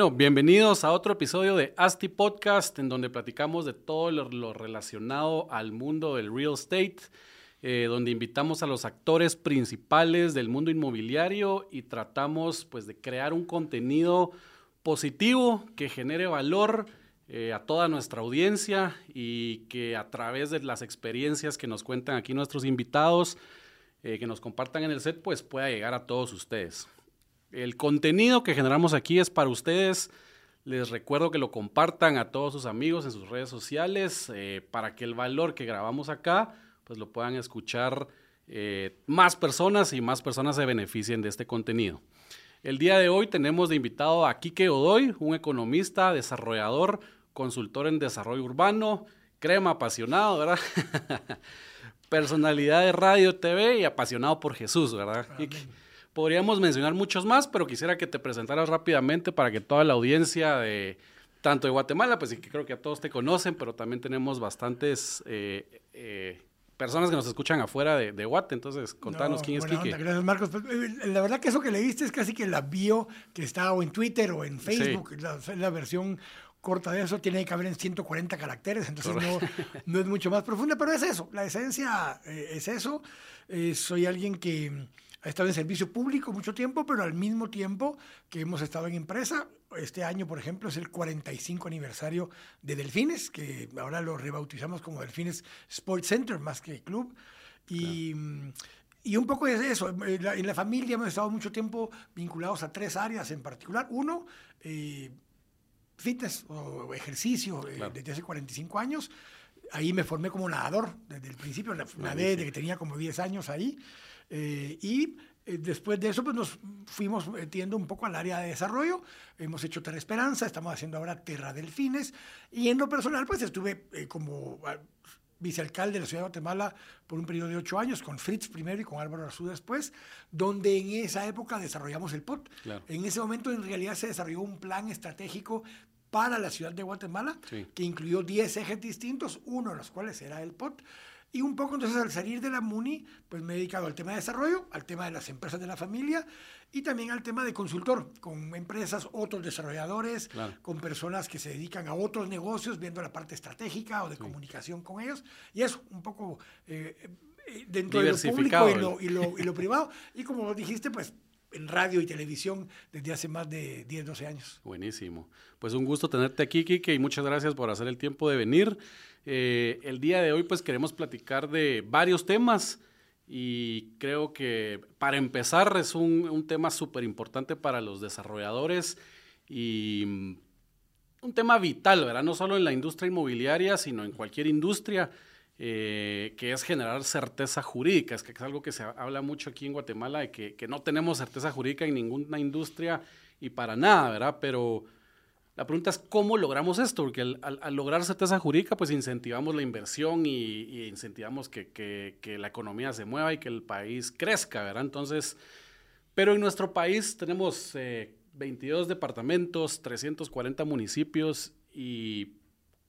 Bueno, bienvenidos a otro episodio de ASTI Podcast, en donde platicamos de todo lo, relacionado al mundo del real estate, eh, donde invitamos a los actores principales del mundo inmobiliario y tratamos pues, de crear un contenido positivo que genere valor eh, a toda nuestra audiencia y que a través de las experiencias que nos cuentan aquí nuestros invitados, eh, que nos compartan en el set, pues pueda llegar a todos ustedes. El contenido que generamos aquí es para ustedes. Les recuerdo que lo compartan a todos sus amigos en sus redes sociales eh, para que el valor que grabamos acá pues lo puedan escuchar eh, más personas y más personas se beneficien de este contenido. El día de hoy tenemos de invitado a Quique Odoy, un economista, desarrollador, consultor en desarrollo urbano, crema apasionado, ¿verdad? Personalidad de radio, TV y apasionado por Jesús, ¿verdad? Podríamos mencionar muchos más, pero quisiera que te presentaras rápidamente para que toda la audiencia de tanto de Guatemala, pues que creo que a todos te conocen, pero también tenemos bastantes eh, eh, personas que nos escuchan afuera de, de Guate. Entonces, contanos quién es Quique. gracias, Marcos. Pues, eh, la verdad que eso que leíste es casi que la bio que está o en Twitter o en Facebook, la, la, versión corta de eso, tiene que caber en 140 caracteres, entonces no, no, es mucho más profunda, pero es eso, la esencia es eso. soy alguien que ha estado en servicio público mucho tiempo, pero al mismo tiempo que hemos estado en empresa. Este año, por ejemplo, es el 45 aniversario de Delfines, que ahora lo rebautizamos como Delfines Sports Center más que club. Y, y un poco es eso. En la, familia hemos estado mucho tiempo vinculados a tres áreas en particular. Uno, eh, fitness o ejercicio eh, desde hace 45 años. Ahí me formé como nadador desde el principio, nadé desde que tenía como 10 años ahí. Eh, y eh, después de eso, pues nos fuimos metiendo un poco al área de desarrollo. Hemos hecho Terra Esperanza, estamos haciendo ahora Terra Delfines. Y en lo personal, pues estuve eh, como ah, vicealcalde de la ciudad de Guatemala por un periodo de ocho años, con Fritz primero y con Álvaro Arzú después, donde en esa época desarrollamos el POT. En ese momento, en realidad, se desarrolló un plan estratégico para la ciudad de Guatemala, que incluyó 10 ejes distintos, uno de los cuales era el POT. Y un poco entonces al salir de la MUNI, pues me he dedicado al tema de desarrollo, al tema de las empresas de la familia y también al tema de consultor, con empresas, otros desarrolladores, con personas que se dedican a otros negocios, viendo la parte estratégica o de comunicación con ellos. Y eso, un poco eh, eh, dentro de lo público y lo, y, lo, y lo privado. Y como dijiste, pues en radio y televisión desde hace más de 10, 12 años. Buenísimo. Pues un gusto tenerte aquí, Kike, y muchas gracias por hacer el tiempo de venir. Eh, el día de hoy pues queremos platicar de varios temas y creo que para empezar es un, tema súper importante para los desarrolladores y mm, un tema vital, ¿verdad? No solo en la industria inmobiliaria, sino en cualquier industria. Eh, que es generar certeza jurídica. Es que es algo que se habla mucho aquí en Guatemala, de que, que, no tenemos certeza jurídica en ninguna industria y para nada, ¿verdad? Pero la pregunta es cómo logramos esto, porque al, lograr certeza jurídica, pues incentivamos la inversión y, incentivamos que, la economía se mueva y que el país crezca, ¿verdad? Entonces, pero en nuestro país tenemos 22 eh, departamentos, 340 municipios y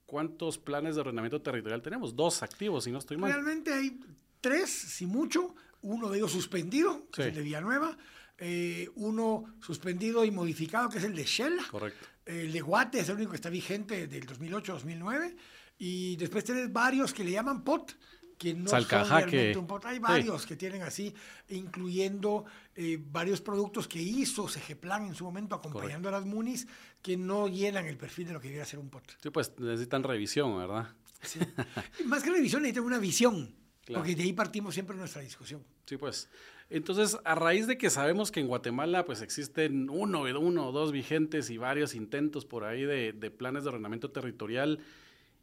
¿cuántos planes de ordenamiento territorial tenemos? Dos activos, si no estoy mal. Realmente hay tres, si mucho, uno de ellos suspendido, que es el de Villanueva, eh, uno suspendido y modificado, que es el de Shell. Correcto. El de Guate es el único que está vigente del 2008-2009. Y después tienes varios que le llaman POT, que no son realmente un POT. Hay varios que tienen así, incluyendo eh, varios productos que hizo Segeplan en su momento, acompañando a las MUNIS, que no llenan el perfil de lo que debería ser un POT. Sí, pues necesitan revisión, ¿verdad? Sí. Más que revisión, necesitan una visión. Porque de ahí partimos siempre nuestra discusión. Sí, pues. Entonces, a raíz de que sabemos que en Guatemala pues existen uno, uno o dos vigentes y varios intentos por ahí de, planes de ordenamiento territorial,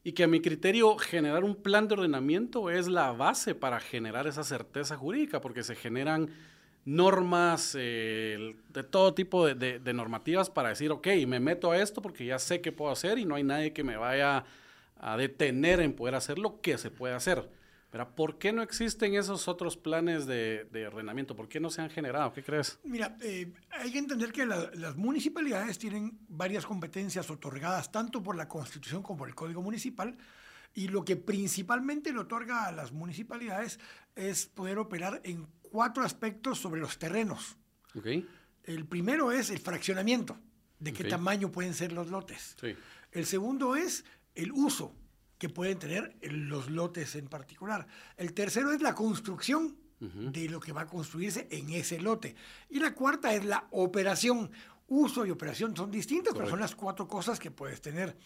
y que a mi criterio generar un plan de ordenamiento es la base para generar esa certeza jurídica, porque se generan normas eh, de todo tipo de, de, normativas para decir, ok, me meto a esto porque ya sé qué puedo hacer y no hay nadie que me vaya a detener en poder hacer lo que se puede hacer. Pero ¿por qué no existen esos otros planes de, de arrendamiento? ¿Por qué no se han generado? ¿Qué crees? Mira, eh, hay que entender que la- las municipalidades tienen varias competencias otorgadas tanto por la Constitución como por el Código Municipal. Y lo que principalmente le otorga a las municipalidades es poder operar en cuatro aspectos sobre los terrenos. ¿Ok? El primero es el fraccionamiento, de qué tamaño pueden ser los lotes. Sí. El segundo es el uso que pueden tener los lotes en particular. El tercero es la construcción de lo que va a construirse en ese lote. Y la cuarta es la operación. Uso y operación son distintas, pero son las cuatro cosas que puedes tener.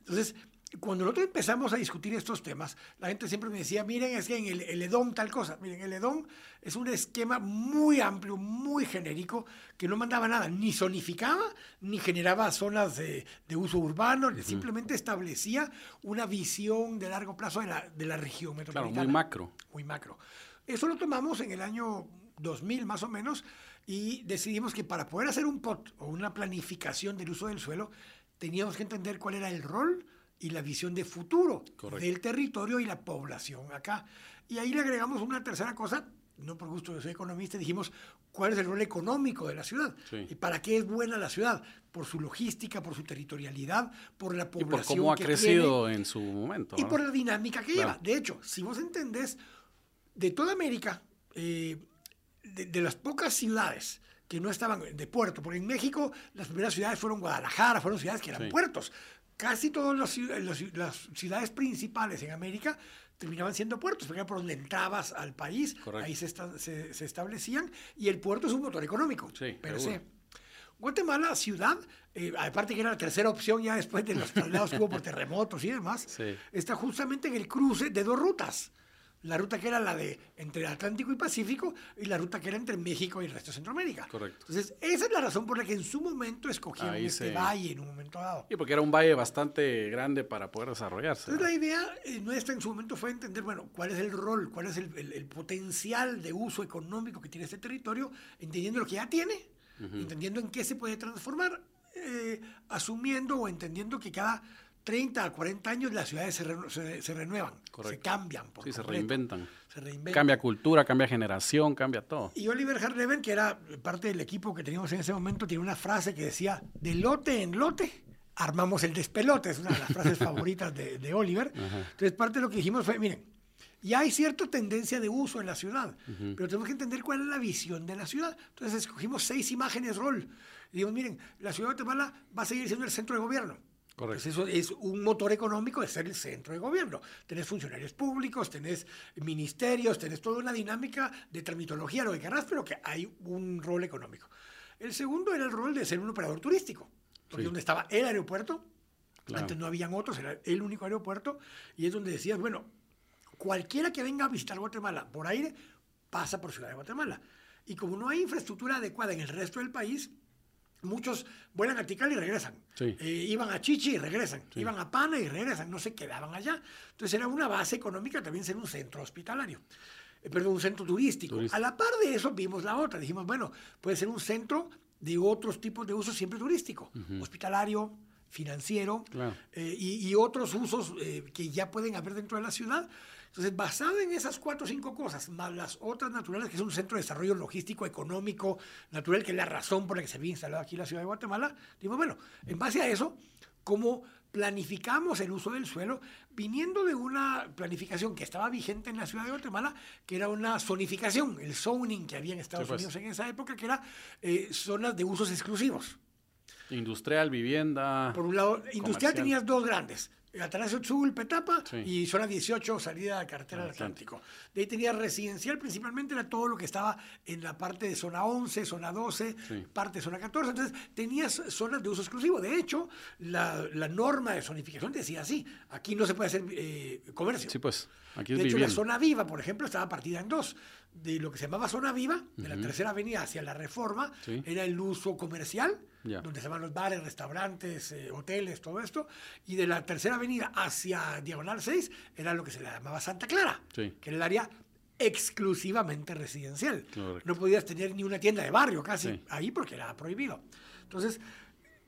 Entonces, cuando nosotros empezamos a discutir estos temas, la gente siempre me decía, miren, es que en el, el EDOM tal cosa. Miren, el EDOM es un esquema muy amplio, muy genérico, que no mandaba nada, ni zonificaba, ni generaba zonas de, de uso urbano, simplemente establecía una visión de largo plazo de la, de la región Claro, metropolitana. muy macro. Muy macro. Eso lo tomamos en el año 2000 más o menos y decidimos que para poder hacer un POT o una planificación del uso del suelo, teníamos que entender cuál era el rol y la visión de futuro Correcto. del territorio y la población acá. Y ahí le agregamos una tercera cosa, no por gusto, yo soy economista, dijimos cuál es el rol económico de la ciudad Sí. y para qué es buena la ciudad, por su logística, por su territorialidad, por la Y población por cómo ha que crecido en su momento. y ¿no? por la dinámica que Claro. lleva. De hecho, si vos entendés, de toda América, eh, de, de las pocas ciudades que no estaban de puerto, porque en México las primeras ciudades fueron Guadalajara, fueron ciudades que eran Sí. puertos. Casi todas las, las ciu- las ciudades principales en América terminaban siendo puertos, porque era por donde entrabas al país, Correcto. ahí se, esta- se- se establecían, y el puerto es un motor económico, Sí, per seguro. se. Guatemala, ciudad, eh, aparte que era la tercera opción ya después de los traslados que hubo por terremotos y demás, Sí. está justamente en el cruce de dos rutas. La ruta que era la de entre Atlántico y Pacífico y la ruta que era entre México y el resto de Centroamérica. Correcto. Entonces, esa es la razón por la que en su momento escogieron Ahí este se- valle en un momento dado. Y porque era un valle bastante grande para poder desarrollarse. Entonces, ¿no? la idea eh, nuestra en su momento fue entender, bueno, cuál es el rol, cuál es el, el- el potencial de uso económico que tiene este territorio, entendiendo lo que ya tiene, entendiendo en qué se puede transformar, eh, asumiendo o entendiendo que cada 30 a 40 años las ciudades se, renu- se- se renuevan, se cambian. Por Sí, se reinventan. Se reinventan. Cambia cultura, cambia generación, cambia todo. Y Oliver Harleven, que era parte del equipo que teníamos en ese momento, tiene una frase que decía, de lote en lote, armamos el despelote. Es una de las frases favoritas de, de Oliver. Entonces, parte de lo que dijimos fue, miren, ya hay cierta tendencia de uso en la ciudad, pero tenemos que entender cuál es la visión de la ciudad. Entonces, escogimos seis imágenes rol. Y dijimos, miren, la ciudad de Guatemala va a seguir siendo el centro de gobierno. Correcto. Entonces, eso es un motor económico de ser el centro de gobierno. Tenés funcionarios públicos, tenés ministerios, tenés toda una dinámica de tramitología, lo que querrás, pero que hay un rol económico. El segundo era el rol de ser un operador turístico, porque Sí. donde estaba el aeropuerto, Claro. antes no habían otros, era el único aeropuerto, y es donde decías, bueno, cualquiera que venga a visitar Guatemala por aire pasa por Ciudad de Guatemala. Y como no hay infraestructura adecuada en el resto del país, muchos vuelan a Tikal y regresan. Sí. Eh, iban a Chichi y regresan. Iban a Pana y regresan. No se quedaban allá. Entonces era una base económica también ser un centro hospitalario. Eh, perdón, un centro turístico. Turístico. A la par de eso vimos la otra. Dijimos, bueno, puede ser un centro de otros tipos de usos siempre turístico. Hospitalario, financiero Claro. eh, y, y otros usos eh, que ya pueden haber dentro de la ciudad. Entonces, basado en esas cuatro o cinco cosas, más las otras naturales, que es un centro de desarrollo logístico, económico, natural, que es la razón por la que se había instalado aquí la ciudad de Guatemala, digo, bueno, en base a eso, ¿cómo planificamos el uso del suelo? Viniendo de una planificación que estaba vigente en la ciudad de Guatemala, que era una zonificación, el zoning que había en Estados Sí, pues. Unidos en esa época, que era eh, zonas de usos exclusivos. Industrial, vivienda. Por un lado, industrial comercial. tenías dos grandes. Atanasio Tzul, Petapa Sí. y zona 18, salida de carretera del Atlántico. De ahí tenías residencial, principalmente era todo lo que estaba en la parte de zona 11, zona 12, Sí. parte de zona 14. Entonces tenías zonas de uso exclusivo. De hecho, la, la norma de zonificación decía así: aquí no se puede hacer eh, comercio. Sí, pues. Aquí es De hecho, la zona viva, por ejemplo, estaba partida en dos. De lo que se llamaba zona viva, de la tercera avenida hacia la reforma, Sí. era el uso comercial, donde se van los bares, restaurantes, eh, hoteles, todo esto. Y de la tercera avenida hacia Diagonal 6 era lo que se le llamaba Santa Clara, Sí. que era el área exclusivamente residencial. Correcto. No podías tener ni una tienda de barrio casi Sí. ahí porque era prohibido. Entonces,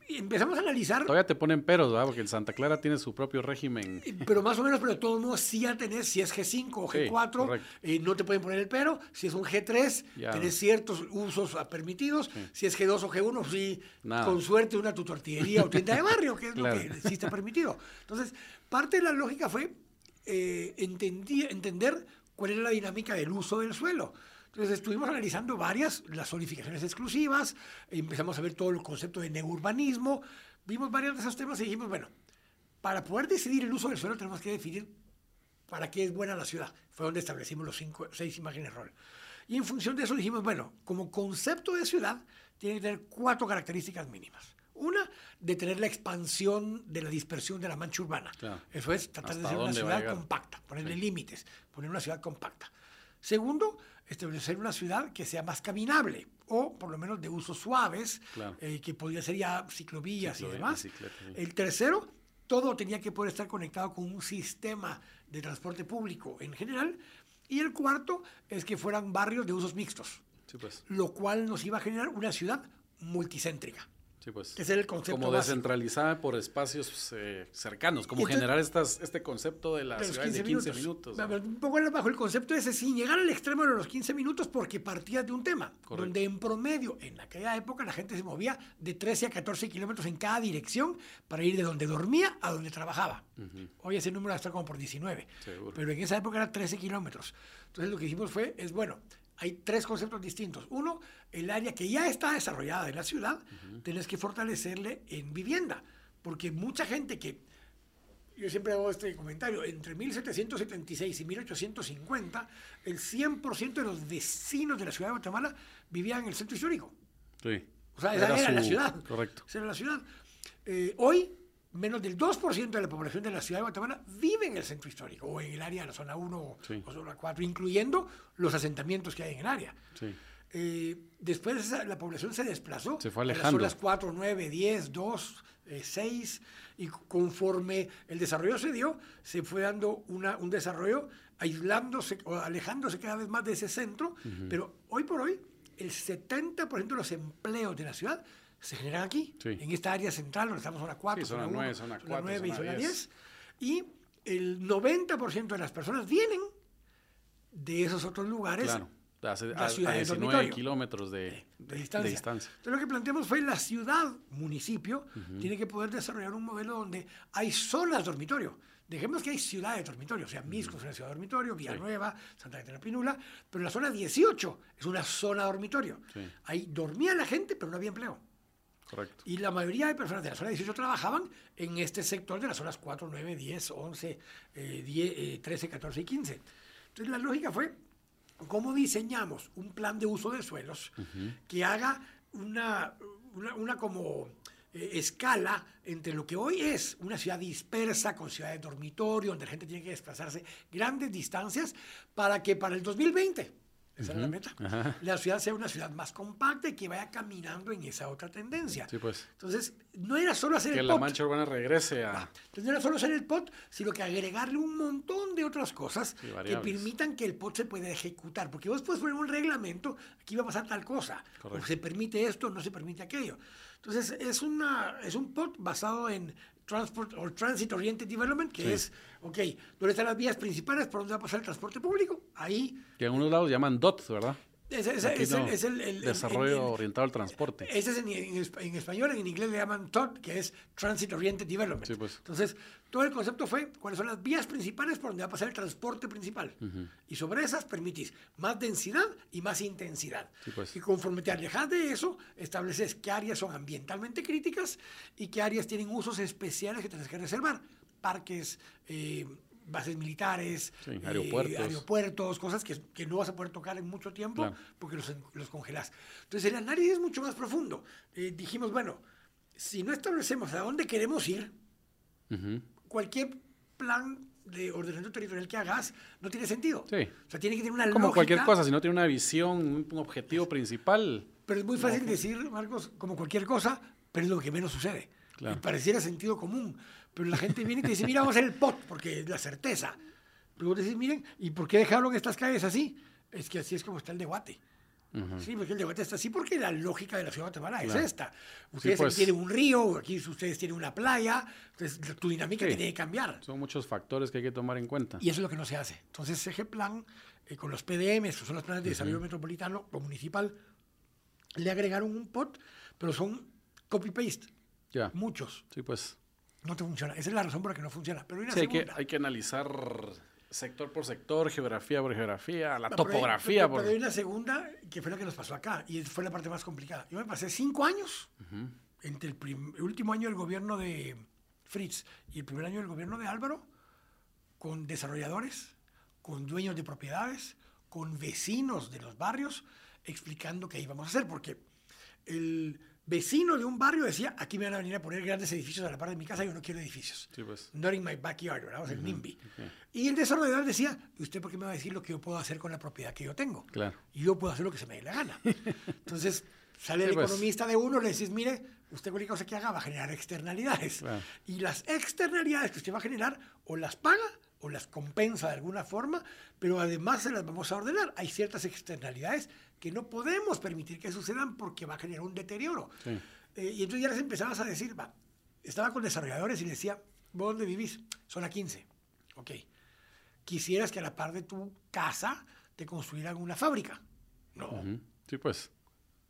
empezamos a analizar. Todavía te ponen peros, ¿verdad? Porque el Santa Clara tiene su propio régimen. Pero más o menos, pero de todos modos, sí ya tenés, si es G5 o G4, eh, no te pueden poner el pero. Si es un G3, tenés ciertos usos permitidos. Si es G2 o G1, sí, con suerte una tu tortillería o tienda de barrio, que es lo que sí está permitido. Entonces, parte de la lógica fue eh, entender cuál era la dinámica del uso del suelo. Entonces estuvimos analizando varias, las zonificaciones exclusivas, empezamos a ver todo el concepto de neurbanismo, vimos varios de esos temas y dijimos, bueno, para poder decidir el uso del suelo tenemos que definir para qué es buena la ciudad. Fue donde establecimos los cinco, seis imágenes rol. Y en función de eso dijimos, bueno, como concepto de ciudad tiene que tener cuatro características mínimas. Una, de tener la expansión de la dispersión de la mancha urbana. Eso es tratar de ser una ciudad compacta, ponerle límites, poner una ciudad compacta. Segundo, establecer una ciudad que sea más caminable o por lo menos de usos suaves, eh, que podría ser ya ciclovías y demás. El tercero, todo tenía que poder estar conectado con un sistema de transporte público en general. Y el cuarto es que fueran barrios de usos mixtos, pues. lo cual nos iba a generar una ciudad multicéntrica. Sí, pues. es el concepto Como descentralizada por espacios eh, cercanos, como generar estas, este concepto de la ciudad de 15 minutos. Un poco bajo el concepto ese, sin llegar al extremo de los 15 minutos, porque partía de un tema, donde en promedio, en aquella época, la gente se movía de 13 a 14 kilómetros en cada dirección para ir de donde dormía a donde trabajaba. Hoy ese número está como por 19, pero en esa época era 13 kilómetros. Entonces lo que hicimos fue, es bueno, hay tres conceptos distintos. Uno, el área que ya está desarrollada en la ciudad, tienes que fortalecerle en vivienda, porque mucha gente que, yo siempre hago este comentario, entre 1776 y 1850, el 100% de los vecinos de la ciudad de Guatemala vivían en el centro histórico. Sí. O sea, esa era, la ciudad. Correcto. Esa era la ciudad. Eh, hoy, menos del 2% de la población de la ciudad de Guatemala vive en el centro histórico o en el área de la zona 1 o zona 4, incluyendo los asentamientos que hay en el área. Eh, después la población se desplazó se fue alejando. a las zonas 4, 9, 10, 2, 6, y conforme el desarrollo se dio, se fue dando una, un desarrollo aislándose o alejándose cada vez más de ese centro, pero hoy por hoy el 70% de los empleos de la ciudad se generan aquí, en esta área central, donde estamos zona 4, zona, 9, zona 4, zona 9 y zona 10. Y el 90% de las personas vienen de esos otros lugares. Claro. A, a, a 19 kilómetros de, de, distancia. Entonces lo que planteamos fue la ciudad, municipio, tiene que poder desarrollar un modelo donde hay zonas dormitorio. Dejemos que hay ciudades dormitorio, o sea, Misco es una ciudad dormitorio, Villanueva, Santa Catarina Pinula, pero la zona 18 es una zona dormitorio. Ahí dormía la gente, pero no había empleo. Correcto. Y la mayoría de personas de la zona 18 trabajaban en este sector de las zonas 4, 9, 10, 11, 10, 13, 14 y 15. Entonces la lógica fue cómo diseñamos un plan de uso de suelos que haga una, una, como eh, escala entre lo que hoy es una ciudad dispersa con ciudades de dormitorio, donde la gente tiene que desplazarse grandes distancias, para que para el 2020 esa es la meta. La ciudad sea una ciudad más compacta y que vaya caminando en esa otra tendencia. Sí, pues. Entonces, no era solo hacer el pot. Que la mancha urbana regrese a... Ah, entonces, no era solo hacer el pot, sino que agregarle un montón de otras cosas que permitan que el pot se pueda ejecutar. Porque vos puedes poner un reglamento, aquí va a pasar tal cosa. O se permite esto, no se permite aquello. Entonces, es, una, es un pot basado en Transport o Transit Oriented Development, que es, ok, ¿dónde están las vías principales? ¿Por dónde va a pasar el transporte público? Ahí. Que en unos lados llaman DOT, ¿verdad? Es, el, desarrollo orientado al transporte. Ese es en, español, en inglés le llaman TOD, que es Transit Oriented Development. Pues. Entonces, todo el concepto fue cuáles son las vías principales por donde va a pasar el transporte principal. Y sobre esas permitís más densidad y más intensidad. Pues. Y conforme te alejas de eso, estableces qué áreas son ambientalmente críticas y qué áreas tienen usos especiales que tienes que reservar. Parques, eh, bases militares, eh, aeropuertos. cosas que, no vas a poder tocar en mucho tiempo porque los, los, congelas. Entonces el análisis es mucho más profundo. Eh, dijimos, bueno, si no establecemos a dónde queremos ir, cualquier plan de ordenamiento territorial que hagas no tiene sentido. Sí. O sea, tiene que tener una Como cualquier cosa, si no tiene una visión, un objetivo principal. Pero es muy fácil decir, Marcos, como cualquier cosa, pero es lo que menos sucede. Y pareciera sentido común. Pero la gente viene y te dice, mira, vamos a hacer el pot, porque es la certeza. Luego te dices, miren, ¿y por qué dejaron estas calles así? Es que así es como está el de Guate. Sí, porque el debate está así porque la lógica de la ciudad de Guatemala es esta. Ustedes pues. tienen un río, aquí ustedes tienen una playa, entonces tu dinámica Sí. tiene que cambiar. Son muchos factores que hay que tomar en cuenta. Y eso es lo que no se hace. Entonces, ese plan, eh, con los PDMs, que son los planes de desarrollo metropolitano o municipal, le agregaron un pot, pero son copy-paste. Ya. Muchos. Sí, pues. No te funciona. Esa es la razón por la que no funciona. Pero hay una Sí, hay que, hay que analizar sector por sector, geografía por geografía, la No, pero hay- topografía. Pero, por... pero hay una segunda que fue la que nos pasó acá y fue la parte más complicada. Yo me pasé cinco años entre el, el último año del gobierno de Fritz y el primer año del gobierno de Álvaro con desarrolladores, con dueños de propiedades, con vecinos de los barrios explicando qué íbamos a hacer porque el vecino de un barrio decía aquí me van a venir a poner grandes edificios a la par de mi casa yo no quiero edificios Sí, pues. not in my backyard, ¿verdad? O sea, el NIMBY. Y el desarrollador decía, ¿y usted por qué me va a decir lo que yo puedo hacer con la propiedad que yo tengo? Claro. Y yo puedo hacer lo que se me dé la gana. Entonces, sale Sí, el pues. economista de uno, le decís, mire, usted cualquier cosa que haga va a generar externalidades. Claro. Y las externalidades que usted va a generar, o las paga o las compensa de alguna forma, pero además se las vamos a ordenar. Hay ciertas externalidades que no podemos permitir que sucedan porque va a generar un deterioro. Sí. Eh, y entonces ya les empezabas a decir, va, estaba con desarrolladores y les decía, ¿vos dónde vivís? Zona 15. Ok. Quisieras que a la par de tu casa te construyeran una fábrica. No. Sí, pues.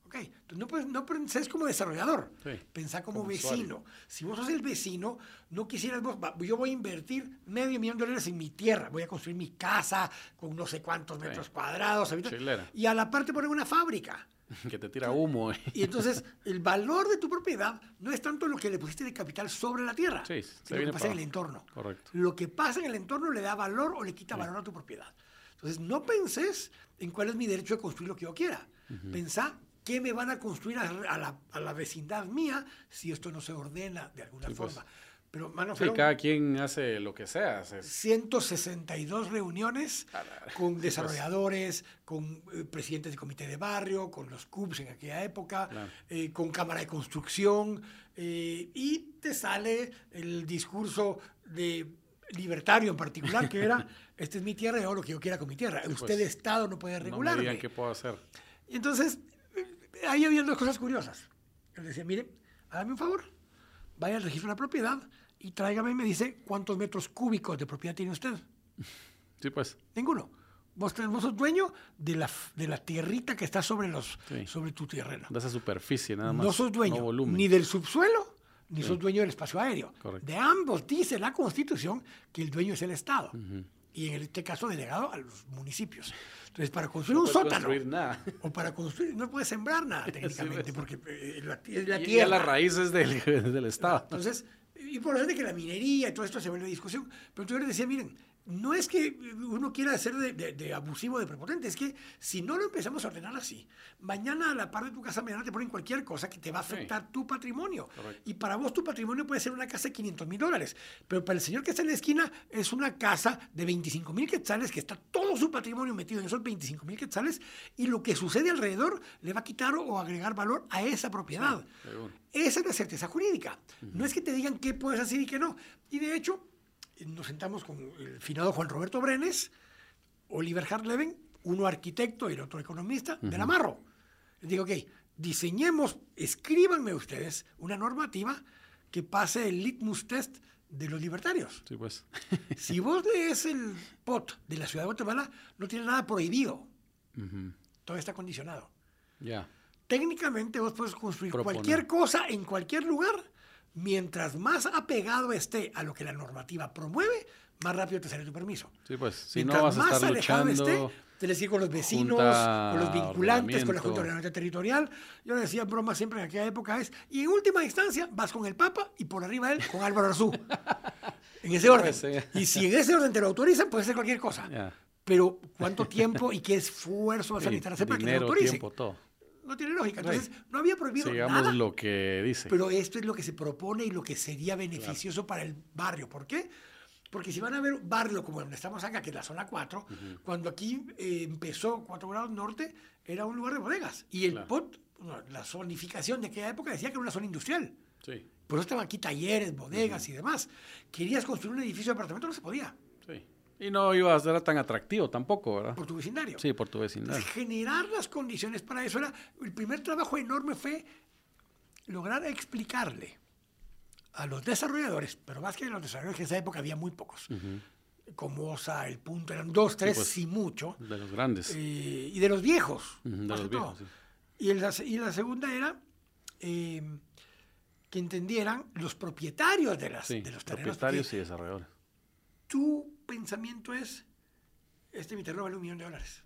Ok. Entonces no, puedes, no pensés como desarrollador. Sí, Pensá como, como vecino. Si vos sos el vecino, no quisieras vos, yo voy a invertir medio millón de dólares en mi tierra. Voy a construir mi casa con no sé cuántos metros cuadrados. Chilera. Y a la parte poner una fábrica. Que te tira humo. eh. Y entonces el valor de tu propiedad no es tanto lo que le pusiste de capital sobre la tierra, Sí, sino lo que pasa en el entorno. Correcto. Lo que pasa en el entorno le da valor o le quita valor a tu propiedad. Entonces no penses en cuál es mi derecho de construir lo que yo quiera. Pensá qué me van a construir a, a la, a la vecindad mía si esto no se ordena de alguna Sí, pues. forma. Pero, mano, Sí, cada quien hace lo que sea. se- 162 reuniones la- con pues. desarrolladores, con eh, presidentes de comité de barrio, con los CUBs en aquella época, Claro. eh, con cámara de construcción, eh, y te sale el discurso de libertario en particular, que era, esta es mi tierra y hago lo que yo quiera con mi tierra. Usted, pues, Estado, no puede No me regularme. digan qué puedo hacer. Y entonces, ahí había dos cosas curiosas. Él decía, mire, hágame un favor, vaya al registro de la propiedad y tráigame y me dice cuántos metros cúbicos de propiedad tiene usted. Sí, pues. Ninguno. Vos, vos sos dueño de la, de la tierrita que está sobre, los, Sí. sobre tu terreno. De esa superficie nada más. No sos dueño No ni del subsuelo, ni sos dueño del espacio aéreo. Correcto. De ambos dice la Constitución que el dueño es el Estado. Y en este caso delegado a los municipios. Entonces, para construir No un sótano construir nada. o para construir, no puedes sembrar nada técnicamente, ves. porque eh, la, es la Y- y tierra. a las raíces del, del Estado. Entonces, y por eso de que la minería y todo esto se vuelve discusión. Pero yo les decía, miren, no es que uno quiera ser de, de- de abusivo, de prepotente, es que si no lo empezamos a ordenar así, mañana a la par de tu casa, mañana te ponen cualquier cosa que te va a afectar tu patrimonio. Correcto. Y para vos tu patrimonio puede ser una casa de 500 mil dólares, pero para el señor que está en la esquina es una casa de 25 mil quetzales, que está todo su patrimonio metido en esos 25 mil quetzales, y lo que sucede alrededor le va a quitar o agregar valor a esa propiedad. Esa es la certeza jurídica. No es que te digan qué puedes hacer y qué no. Y de hecho, nos sentamos con el finado Juan Roberto Brenes, Oliver Hartleven, uno arquitecto y el otro economista, de la Marro. Les digo, ok, diseñemos, escríbanme ustedes una normativa que pase el litmus test de los libertarios. Sí, pues. Si vos lees el POT de la ciudad de Guatemala, no tiene nada prohibido. Ujú. Todo está condicionado. Ya. Técnicamente vos puedes construir cualquier cosa en cualquier lugar, mientras más apegado esté a lo que la normativa promueve, más rápido te sale tu permiso. Sí, pues. Si mientras no vas a más estar alejado luchando. esté, tenés que ir con los vecinos, con los vinculantes, con la Junta de Ordenamiento Territorial. Yo le decía en broma siempre en aquella época es, y en última instancia vas con el Papa y por arriba de él con Álvaro Arzú. en ese orden. Y si en ese orden te lo autorizan, puede ser cualquier cosa. Pero ¿cuánto tiempo y qué esfuerzo vas a necesitar hacer para que te lo autoricen? tiempo, todo. No tiene lógica. Entonces, no había prohibido Sigamos nada. lo que dice. Pero esto es lo que se propone y lo que sería beneficioso para el barrio. ¿Por qué? Porque si van a ver un barrio como donde estamos acá, que es la zona 4, cuando aquí eh, empezó 4 grados norte, era un lugar de bodegas. Y el Claro. POT, la zonificación de aquella época decía que era una zona industrial. Sí, Por eso estaban aquí talleres, bodegas y demás. Querías construir un edificio de apartamento, no se podía. sí. Y no iba a ser tan atractivo tampoco, ¿verdad? Por tu vecindario. Sí, por tu vecindario. Entonces, generar las condiciones para eso era. El primer trabajo enorme fue lograr explicarle a los desarrolladores, pero más que a los desarrolladores, que en esa época había muy pocos. Como OSA, El Punto, eran dos, tres, pues, sí mucho. De los grandes. Eh, y de los viejos. De los viejos, sí. y, el- la, y la segunda era eh, que entendieran los propietarios de, las, Sí, de los terrenos. propietarios y desarrolladores. Tu pensamiento es, este mi terreno vale un millón de dólares.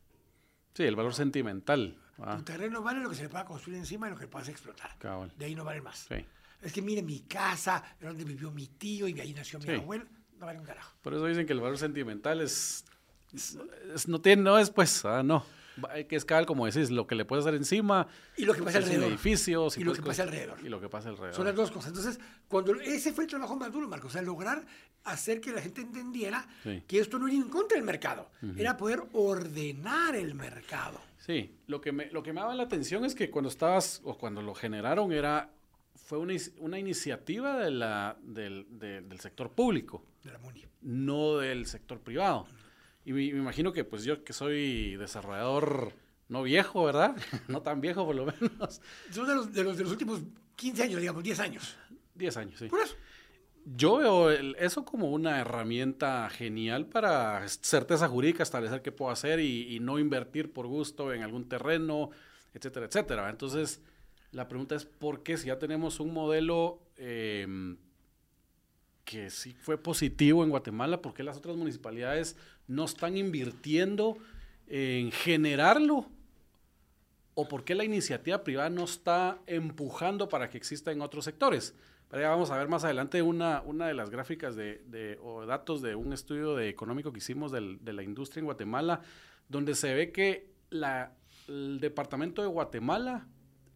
Sí, el valor sentimental. Ah, Tu terreno vale lo que se le pueda construir encima y lo que puedas explotar. cabal. De ahí no vale más. Sí. Es que mire, mi casa, donde vivió mi tío y de ahí nació mi Sí. abuelo, no vale un carajo. Por eso dicen que el valor sentimental es. es- es- no tiene, no es pues, ah, no. Hay que escalar, como decís, lo que le puedes hacer encima. Y lo que pasa alrededor. edificio, si Y lo que pasa alrededor. Y lo que pasa alrededor. Son las dos cosas. Entonces, cuando ese fue el trabajo más duro, Marco, o sea, lograr hacer que la gente entendiera Sí. que esto no era en contra del mercado, era poder ordenar el mercado. Sí, lo que, me, lo que me daba la atención es que cuando estabas, o cuando lo generaron, era fue una, una iniciativa de la, del, de- del sector público, de la MUNI. no del sector privado. Y me, me imagino que pues yo que soy desarrollador no viejo, ¿verdad? no tan viejo por lo menos. Son de los, de los de los últimos 15 años, digamos, 10 años. 10 años, sí. Por eso. Yo veo el- eso como una herramienta genial para certeza jurídica, establecer qué puedo hacer y, y no invertir por gusto en algún terreno, etcétera, etcétera. Entonces, la pregunta es, ¿por qué si ya tenemos un modelo eh, que sí fue positivo en Guatemala, por qué las otras municipalidades no están invirtiendo en generarlo? ¿O por qué la iniciativa privada no está empujando para que exista en otros sectores? Pero ya vamos a ver más adelante una, una de las gráficas de, de- o datos de un estudio de económico que hicimos de la industria en Guatemala, donde se ve que el departamento de Guatemala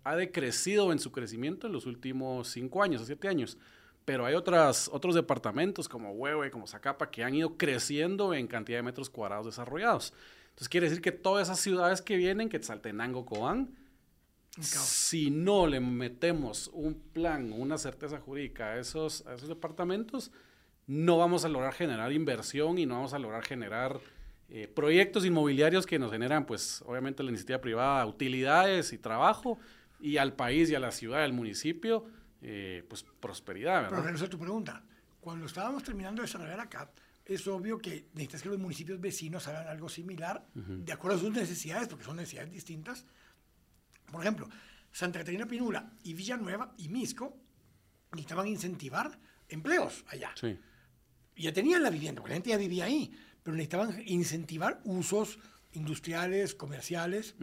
ha decrecido en su crecimiento en los últimos cinco años o siete años. Pero hay otras, otros departamentos como Huehue, como Zacapa, que han ido creciendo en cantidad de metros cuadrados desarrollados. Entonces quiere decir que todas esas ciudades que vienen, Quetzaltenango, Cobán, si no le metemos un plan, una certeza jurídica a esos, a esos departamentos, no vamos a lograr generar inversión y no vamos a lograr generar eh, proyectos inmobiliarios que nos generan, pues, obviamente la iniciativa privada, utilidades y trabajo, y al país y a la ciudad, al municipio, eh, pues, prosperidad, Pero ¿verdad? regreso a tu pregunta. Cuando estábamos terminando de desarrollar acá, es obvio que necesitas que los municipios vecinos hagan algo similar, de acuerdo a sus necesidades, porque son necesidades distintas. Por ejemplo, Santa Catarina Pinula y Villanueva y Misco necesitaban incentivar empleos allá. Sí, Ya tenían la vivienda, porque la gente ya vivía ahí, pero necesitaban incentivar usos industriales, comerciales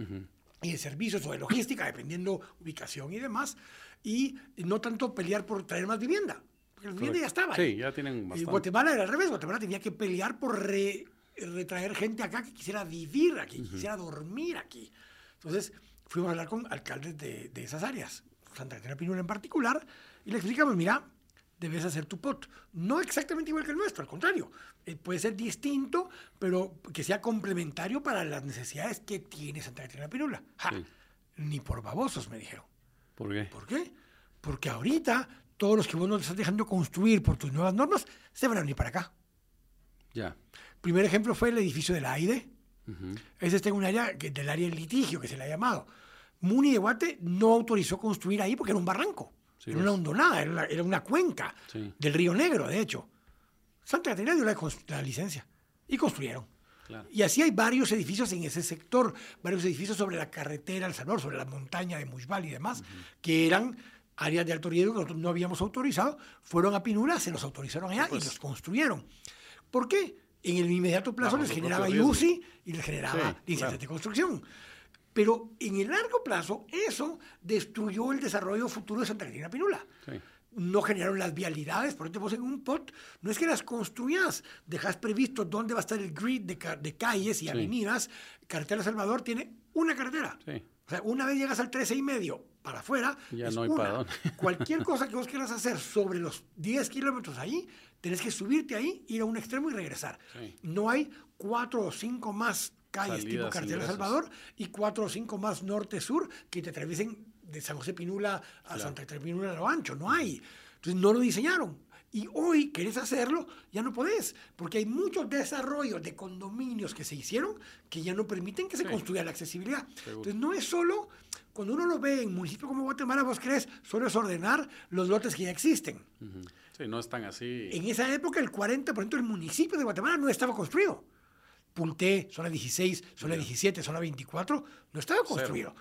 y de servicios o de logística, dependiendo ubicación y demás, y no tanto pelear por traer más vivienda, porque la vivienda ya estaba. Sí, ahí. ya tienen Y bastante. Guatemala era al revés, Guatemala tenía que pelear por re- retraer gente acá que quisiera vivir aquí, quisiera dormir aquí. Entonces fuimos a hablar con alcaldes de, de esas áreas, Santa Catarina Pinula en particular, y le explicamos, mira, debes hacer tu POT. No exactamente igual que el nuestro, al contrario, eh, puede ser distinto, pero que sea complementario para las necesidades que tiene Santa Catarina Pinula. Ja, Sí. Ni por babosos, me dijeron. ¿Por qué? ¿Por qué? Porque ahorita todos los que vos nos estás dejando construir por tus nuevas normas se van a venir para acá. Ya. Primer ejemplo fue el edificio de la AIDE. Ujú. Ese está en un área que- del área del litigio, que se le ha llamado. Muni de Guate no autorizó construir ahí porque era un barranco. Sí, era una hondonada, era, una cuenca Sí. del Río Negro, de hecho. Santa Catarina dio la, la licencia y construyeron. Claro. Y así hay varios edificios en ese sector, varios edificios sobre la carretera El Salvador, sobre la montaña de Mushbal y demás, que eran áreas de alto riesgo que nosotros no habíamos autorizado, fueron a Pinula, se los autorizaron allá pues. y los construyeron. ¿Por qué? En el inmediato plazo les generaba. IUCI y les generaba Sí, licencias claro. de construcción. Pero en el largo plazo, eso destruyó el desarrollo futuro de Santa Catarina Pinula Sí. No generaron las vialidades, por ejemplo, vos en un POT no es que las construyas, dejas previsto dónde va a estar el grid de, ca- de calles y avenidas. Carretera Salvador tiene una carretera. Sí. O sea, una vez llegas al 13 y medio para afuera, Ya es no hay una. para dónde. Cualquier cosa que vos quieras hacer sobre los 10 kilómetros ahí, tenés que subirte ahí, ir a un extremo y regresar. Sí. No hay cuatro o cinco más calles tipo Salidas, Carretera ingresos. Salvador y cuatro o cinco más norte-sur que te atraviesen de San José Pinula a Claro. Santa Catarina Pinula a lo ancho. No hay. Entonces no lo diseñaron. Y hoy querés hacerlo, ya no podés, porque hay muchos desarrollos de condominios que se hicieron que ya no permiten que se construya la accesibilidad. Entonces no es solo, cuando uno lo ve en municipios como Guatemala, vos crees, solo es ordenar los lotes que ya existen. Sí, no están así. En esa época el 40% del municipio de Guatemala no estaba construido. Pulté, zona 16, zona 17, zona 24, no estaba construido.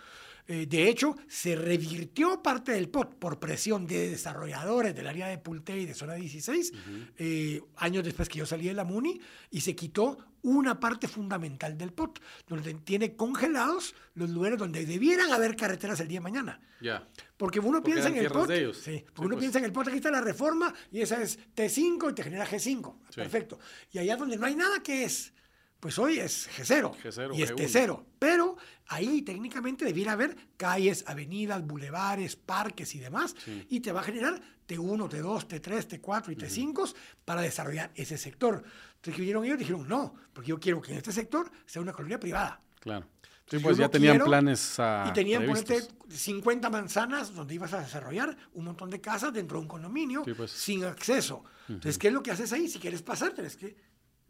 Eh, de hecho, se revirtió parte del POT por presión de desarrolladores del área de Pulte y de zona 16, eh, años después que yo salí de la MUNI, y se quitó una parte fundamental del POT, donde tiene congelados los lugares donde debieran haber carreteras el día de mañana. Ya. Porque uno piensa en el POT. Sí, uno pues. piensa en el POT, aquí está la reforma y esa es T5 y te genera G5. Perfecto. Y allá donde no hay nada que es pues hoy es G0, y es T0. Pero ahí técnicamente debiera haber calles, avenidas, bulevares, parques y demás, y te va a generar T1, T2, T3, T4 y T5 para desarrollar ese sector. Entonces, ¿qué vinieron ellos? Dijeron, no, porque yo quiero que en este sector sea una colonia privada. Claro. Sí, pues ya tenían planes a Y tenían, ponerte 50 manzanas donde ibas a desarrollar un montón de casas dentro de un condominio pues. sin acceso. Entonces, ¿qué es lo que haces ahí? Si quieres pasar, tienes que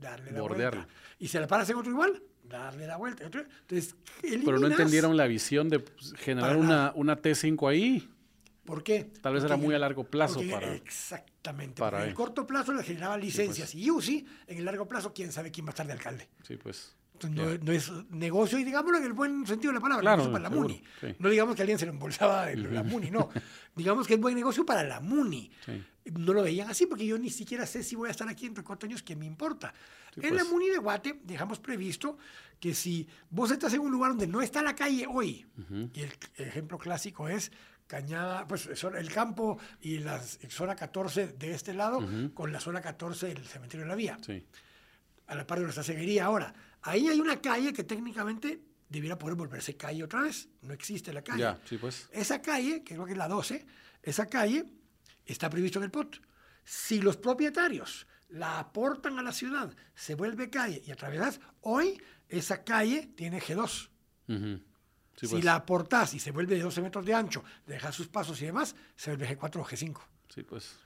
darle la vuelta. Y se la paras en otro igual, darle la vuelta. Entonces, Pero no entendieron la visión de pues, generar una, una T5 ahí. ¿Por qué? Tal vez era muy a largo plazo para. Exactamente. Para en el corto plazo le generaba licencias y UCI, en el largo plazo, quién sabe quién va a estar de alcalde. Sí, pues. No, es negocio, y digámoslo en el buen sentido de la palabra, negocio para la MUNI. No digamos que alguien se lo embolsaba en la MUNI, no. digamos que es buen negocio para la MUNI. No lo veían así porque yo ni siquiera sé si voy a estar aquí entre cuatro años, que me importa en la pues. Muni de Guate dejamos previsto que si vos estás en un lugar donde no está la calle hoy, y el ejemplo clásico es Cañada, pues el campo y la zona 14 de este lado con la zona 14 del cementerio de la vía. A la par de nuestra ceguería ahora. Ahí hay una calle que técnicamente debiera poder volverse calle otra vez. No existe la calle. pues. Esa calle, que creo que es la 12, esa calle está previsto en el POT. Si los propietarios la aportan a la ciudad, se vuelve calle y atravesas, hoy esa calle tiene G2. si pues. la aportas y se vuelve de 12 metros de ancho, dejas sus pasos y demás, se vuelve G4 o G5. Sí, pues.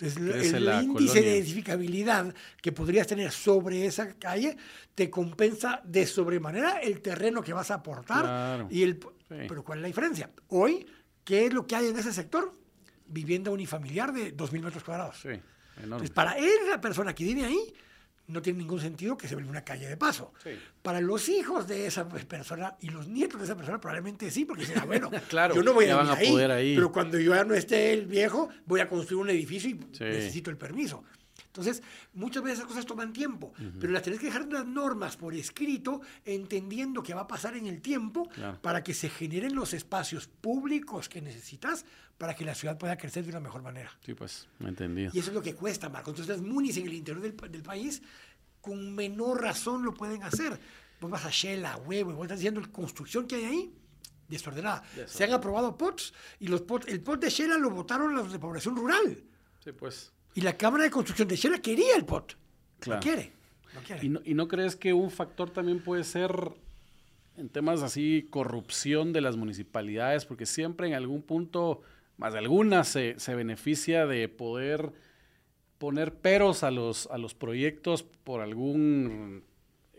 Entonces, el, índice de edificabilidad que podrías tener sobre esa calle te compensa de sobremanera el terreno que vas a aportar. Y el, Pero ¿cuál es la diferencia? Hoy, ¿qué es lo que hay en ese sector? Vivienda unifamiliar de 2.000 metros cuadrados. Sí. Entonces, para esa persona que vive ahí, no tiene ningún sentido que se vuelva una calle de paso. Para los hijos de esa persona y los nietos de esa persona probablemente sí, porque será bueno, claro, yo no voy a, vivir ahí, pero cuando yo ya no esté el viejo, voy a construir un edificio y necesito el permiso. Entonces, muchas veces esas cosas toman tiempo, pero las tenés que dejar las normas por escrito, entendiendo que va a pasar en el tiempo para que se generen los espacios públicos que necesitas para que la ciudad pueda crecer de una mejor manera. Sí, pues, me entendí. Y eso es lo que cuesta, Marco. Entonces, las munis en el interior del, país, con menor razón lo pueden hacer. Vos vas a Shela, Huevo, y vos estás diciendo la construcción que hay ahí, desordenada. Se han aprobado POTS y los POTS, el POT de Shela lo votaron los de población rural. Sí, pues. Y la Cámara de Construcción de Shela quería el POT. Claro. Lo quiere. ¿Y, no, ¿Y no crees que un factor también puede ser en temas así, corrupción de las municipalidades? Porque siempre en algún punto, más de algunas, se, se beneficia de poder poner peros a los, a los proyectos por algún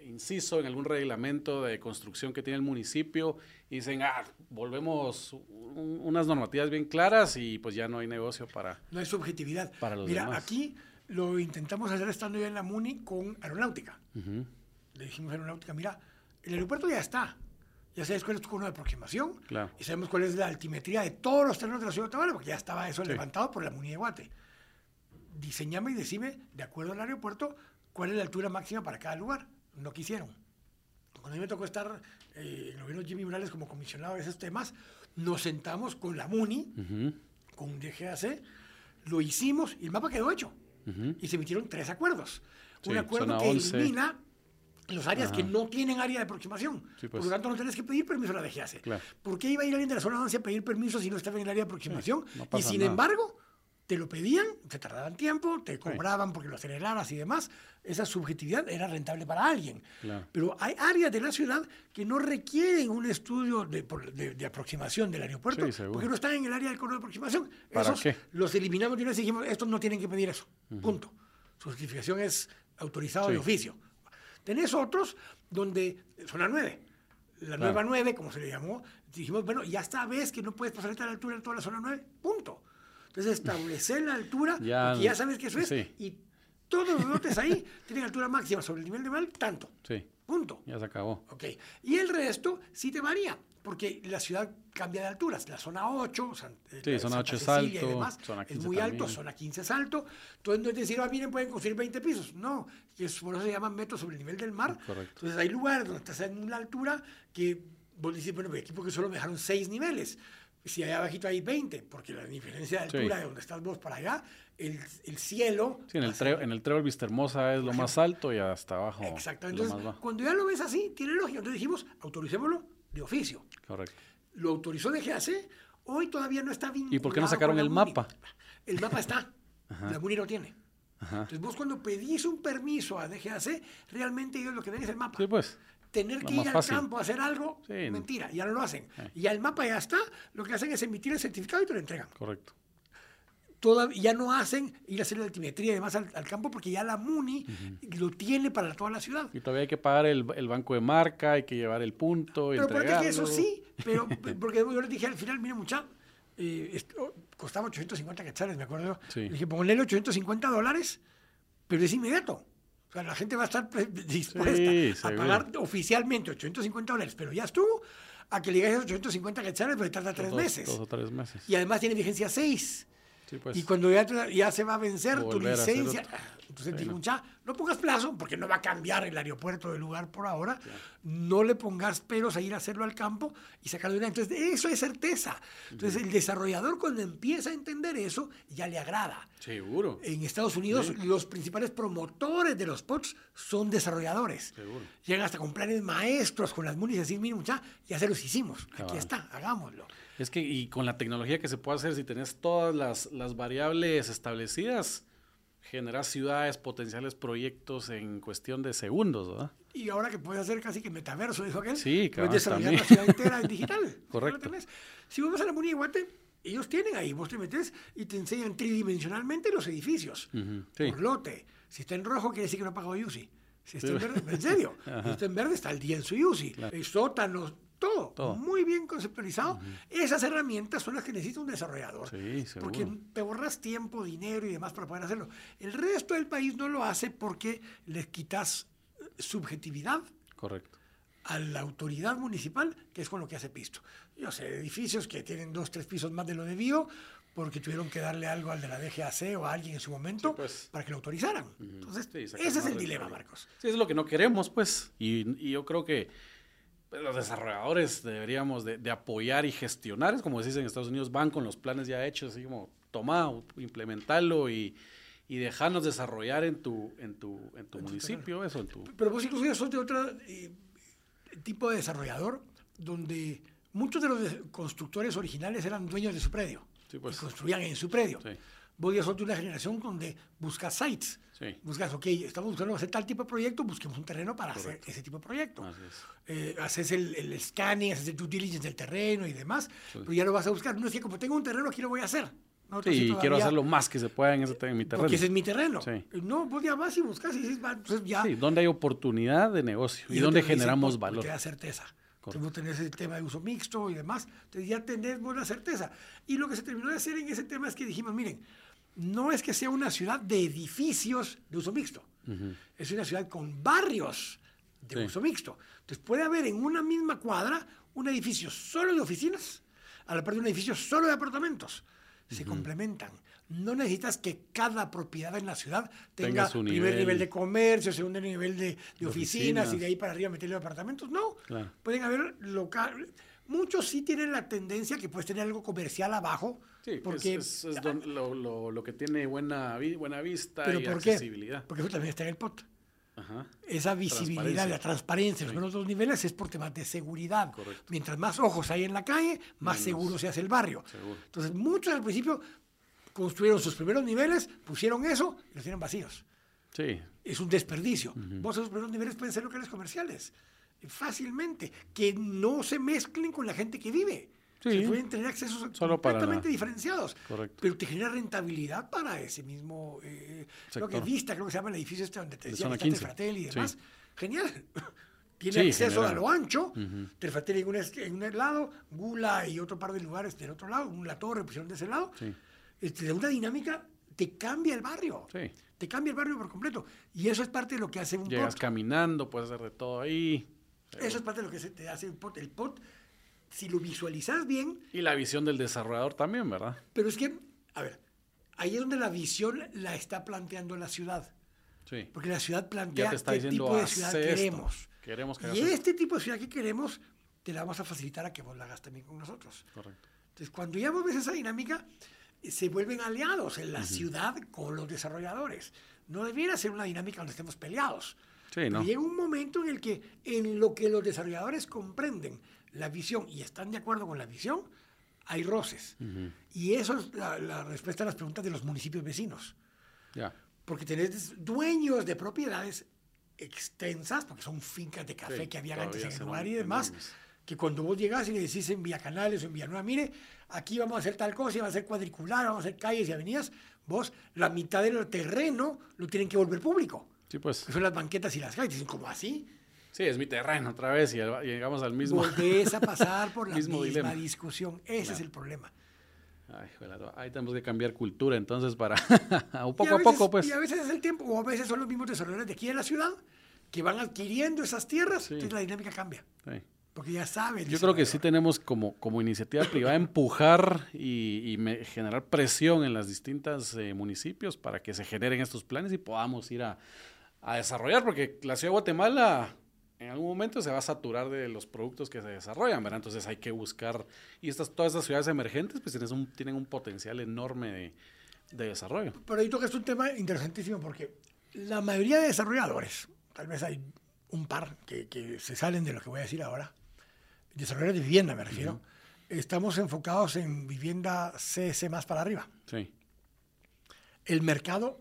inciso en algún reglamento de construcción que tiene el municipio y dicen, ah, volvemos unas normativas bien claras y pues ya no hay negocio para... No hay subjetividad. Para los Mira, aquí lo intentamos hacer estando ya en la MUNI con aeronáutica. Le dijimos a aeronáutica, mira, el aeropuerto ya está. Ya sabes cuál es tu cono de aproximación. Claro. Y sabemos cuál es la altimetría de todos los terrenos de la ciudad de Tabala, porque ya estaba eso levantado por la MUNI de Guate. Diseñame y decime, de acuerdo al aeropuerto, cuál es la altura máxima para cada lugar no quisieron. Cuando a mí me tocó estar eh, en el gobierno de Jimmy Morales como comisionado de esos temas, nos sentamos con la MUNI, con DGAC, lo hicimos y el mapa quedó hecho. Y se emitieron tres acuerdos. Un acuerdo que elimina los áreas que no tienen área de aproximación. Por pues. lo tanto, no tenés que pedir permiso a la DGAC. ¿Por qué iba a ir alguien de la zona 11 a pedir permiso si no estaba en el área de aproximación? y sin embargo, te lo pedían, te tardaban tiempo, te cobraban porque lo aceleraras y demás. Esa subjetividad era rentable para alguien. Claro. Pero hay áreas de la ciudad que no requieren un estudio de, de- de aproximación del aeropuerto Sí, porque no están en el área del corredor de aproximación. ¿Para Esos qué? los eliminamos de una vez y dijimos, estos no tienen que pedir eso. Punto. Su justificación es autorizado Sí. de oficio. Tenés otros donde, zona 9, la Claro. nueva 9, como se le llamó, dijimos, bueno, ya sabes que no puedes pasar a la altura en toda la zona 9, punto. Entonces establecer la altura, Ya- porque ya sabes que eso es, sí. y todos los lotes ahí tienen altura máxima sobre el nivel de mar, tanto, Sí, punto. ya se acabó. Ok. Y el resto sí te varía, porque la ciudad cambia de alturas. La zona 8, San- eh, Sí, la zona Santa 8 es Cecilia y alto, demás, zona es 15 muy alto, también. zona 15 es alto. Entonces no es decir, ah, miren, pueden construir 20 pisos. No, es, por eso se llaman metros sobre el nivel del mar. Correcto. Entonces hay lugares donde estás en una altura que vos dices, bueno, aquí porque solo me dejaron 6 niveles. Si allá abajito hay 20, porque la diferencia de Sí. altura de donde estás vos para allá, el, el cielo... Sí, en el, tre- en el trébol Vistahermosa es lo más alto y hasta abajo lo Entonces, más bajo. cuando ya lo ves así, tiene lógica. Entonces dijimos, autoricémoslo de oficio. Correcto. Lo autorizó DGAC, hoy todavía no está vinculado ¿Y por qué no sacaron el MUNI. mapa? El mapa está, la MUNI lo tiene. Ajá. Entonces vos cuando pedís un permiso a DGAC, realmente ellos lo que ven es el mapa. Sí, pues. Tener que ir fácil. al campo a hacer algo, Sí. mentira, ya no lo hacen. Y ya el mapa ya está, lo que hacen es emitir el certificado y te lo entregan. Correcto. Ya no hacen ir a hacer la altimetría y demás al, al campo porque ya la MUNI lo tiene para toda la ciudad. Y todavía hay que pagar el, el banco de marca, hay que llevar el punto, Pero entregarlo. que eso sí, pero porque yo les dije al final, mire mucha, eh, esto costaba 850 quetzales, me acuerdo. Sí. Le dije, ponle 850 dólares, pero es inmediato. O sea, la gente va a estar dispuesta Sí, a pagar oficialmente 850 dólares, pero ya estuvo a que le digas 850 quetzales, pero tarda tres meses. Dos o tres meses. Y además tiene vigencia 6. Sí, pues. Y cuando ya, ya se va a vencer tu Volver licencia, otro. ah, entonces digo, mucha, no pongas plazo, porque no va a cambiar el aeropuerto del lugar por ahora. No le pongas peros a ir a hacerlo al campo y sacarlo de una. Entonces, eso es certeza. Entonces, el desarrollador, cuando empieza a entender eso, ya le agrada. Seguro. En Estados Unidos, los principales promotores de los POTS son desarrolladores. Seguro. Llegan hasta con planes maestros, con las munis y decir, mira, mucha, ya se los hicimos. Aquí está, hagámoslo. Es que, y con la tecnología que se puede hacer, si tenés todas las, las variables establecidas, generas ciudades, potenciales proyectos en cuestión de segundos, ¿verdad? Y ahora que puedes hacer casi que metaverso, dijo aquel. Sí, puedes cabal, desarrollar también. la ciudad entera en digital. Correcto. Si vos vas a la Muni de Guate, ellos tienen ahí, vos te metes y te enseñan tridimensionalmente los edificios. Sí. Por lote. Si está en rojo, quiere decir que no ha pagado UCI. Si está en verde, en serio. Si está en verde, está el día en su UCI. Eh, Sótanos, todo, Todo. Muy bien conceptualizado. Esas herramientas son las que necesita un desarrollador. Sí. Porque te ahorras tiempo, dinero y demás para poder hacerlo. El resto del país no lo hace porque les quitas eh, subjetividad Correcto. a la autoridad municipal, que es con lo que hace Pisto. Yo sé, edificios que tienen dos, tres pisos más de lo debido, porque tuvieron que darle algo al de la DGAC o a alguien en su momento Sí, pues. para que lo autorizaran. Entonces, Sí, ese es el dilema. Marcos. Sí, es lo que no queremos, pues. Y, y yo creo que los desarrolladores deberíamos de, de apoyar y gestionar. Es como decís en Estados Unidos, van con los planes ya hechos, así como, toma, implementarlo y, y dejarnos desarrollar en tu, en tu, en tu municipio, eso, en tu... Pero vos incluso ya sos de otro eh, tipo de desarrollador, donde muchos de los constructores originales eran dueños de su predio. Sí, pues. y construían en su predio. Sí. Vos ya sos de una generación donde buscas sites. Sí. Buscas, ok, estamos buscando hacer tal tipo de proyecto, busquemos un terreno para Correcto. hacer ese tipo de proyecto. Eh, haces el, el scanning, haces el due diligence del terreno y demás, pero ya lo vas a buscar. No es que como tengo un terreno, aquí lo voy a hacer. No, Sí, y quiero hacer lo más que se pueda en, ese, en mi terreno. Porque ese es mi terreno. Sí. No, vos ya vas y buscas y dices, entonces ya. Sí, donde hay oportunidad de negocio y, no donde dicen generamos porque valor. Te da certeza. Entonces vos tenés el tema de uso mixto y demás. Entonces ya tenés la certeza. Y lo que se terminó de hacer en ese tema es que dijimos, miren, no es que sea una ciudad de edificios de uso mixto. Es una ciudad con barrios de Sí. uso mixto. Entonces puede haber en una misma cuadra un edificio solo de oficinas, a la par de un edificio solo de apartamentos. Se complementan. No necesitas que cada propiedad en la ciudad tenga, primer nivel. de comercio, segundo nivel de, de De oficinas, y de ahí para arriba meterle apartamentos. No, Claro. pueden haber local. Muchos sí tienen la tendencia que puedes tener algo comercial abajo, Sí, porque es, es don- lo, lo- lo que tiene buena, buena vista pero y ¿por qué? accesibilidad. Porque eso también está en el POT. Ajá. Esa visibilidad, Transparencia. la transparencia, los primeros dos niveles es por temas de seguridad. Correcto. Mientras más ojos hay en la calle, más seguro se hace el barrio. Seguro. Entonces, muchos al principio construyeron sus primeros niveles, pusieron eso y los tienen vacíos. Sí. Es un desperdicio. Vos esos primeros niveles pueden ser locales comerciales. Fácilmente. Que no se mezclen con la gente que vive. Sí. Se pueden tener accesos Solo completamente diferenciados. Correcto. Pero te genera rentabilidad para ese mismo. Eh, creo que. Vista, creo que se llama el edificio este donde te De decía 15. Fratelli y Sí. demás. Genial. Tiene Sí, acceso a lo ancho. En un, est- en un lado, Gula y otro par de lugares del otro lado, La Torre pusieron de ese lado. Sí. Este, de una dinámica te cambia el barrio. Sí. Te cambia el barrio por completo. Y eso es parte de lo que hace un Llegas caminando, puedes hacer de todo ahí. Eso es parte de lo que se te hace un pot. El pot, si lo visualizas bien, Y la visión del desarrollador también, ¿verdad? pero es que, a ver, ahí es donde la visión la está planteando la ciudad. Sí. Porque la ciudad plantea está qué diciendo, tipo de "Haz ciudad esto". queremos. Queremos que y esto. este tipo de ciudad que queremos, te la vamos a facilitar a que vos la hagas también con nosotros. Correcto. Entonces, cuando ya vos ves esa dinámica, se vuelven aliados en la ciudad con los desarrolladores. No debiera ser una dinámica donde estemos peleados. Sí, ¿no? llega un momento en el que en lo que los desarrolladores comprenden la visión y están de acuerdo con la visión, hay roces. Y eso es la, la respuesta a las preguntas de los municipios vecinos. Ya. Porque tenés dueños de propiedades extensas, porque son fincas de café Sí, que habían antes en el lugar y demás, enormes. que cuando vos llegás y le decís en Vía Canales o en Villanueva, mire, aquí vamos a hacer tal cosa, y va a ser cuadricular, vamos a hacer calles y avenidas, vos la mitad del terreno lo tienen que volver público, Sí, pues. que son las banquetas y las calles. Dicen, ¿cómo así? Sí, es mi terreno otra vez y llegamos al mismo. Volvés a pasar por la Mismo misma dilema. discusión. Ese es el problema. Ay, joder, ahí tenemos que cambiar cultura entonces para un poco a, veces- poco, pues. Y a veces es el tiempo, o a veces son los mismos desarrolladores de aquí de la ciudad que van adquiriendo esas tierras, Sí. entonces la dinámica cambia. Sí. Porque ya saben. Yo creo que sí tenemos como, como iniciativa privada empujar y, y me- generar presión en los distintos municipios para que se generen estos planes y podamos ir a, a desarrollar, porque la ciudad de Guatemala en algún momento se va a saturar de los productos que se desarrollan, ¿verdad? Entonces hay que buscar, y estas, todas estas ciudades emergentes pues tienen un, tienen un potencial enorme de, de desarrollo. Pero ahí tocas un tema interesantísimo porque la mayoría de desarrolladores, tal vez hay un par que, que se salen de lo que voy a decir ahora, desarrolladores de vivienda me refiero, estamos enfocados en vivienda CS más para arriba. Sí, El mercado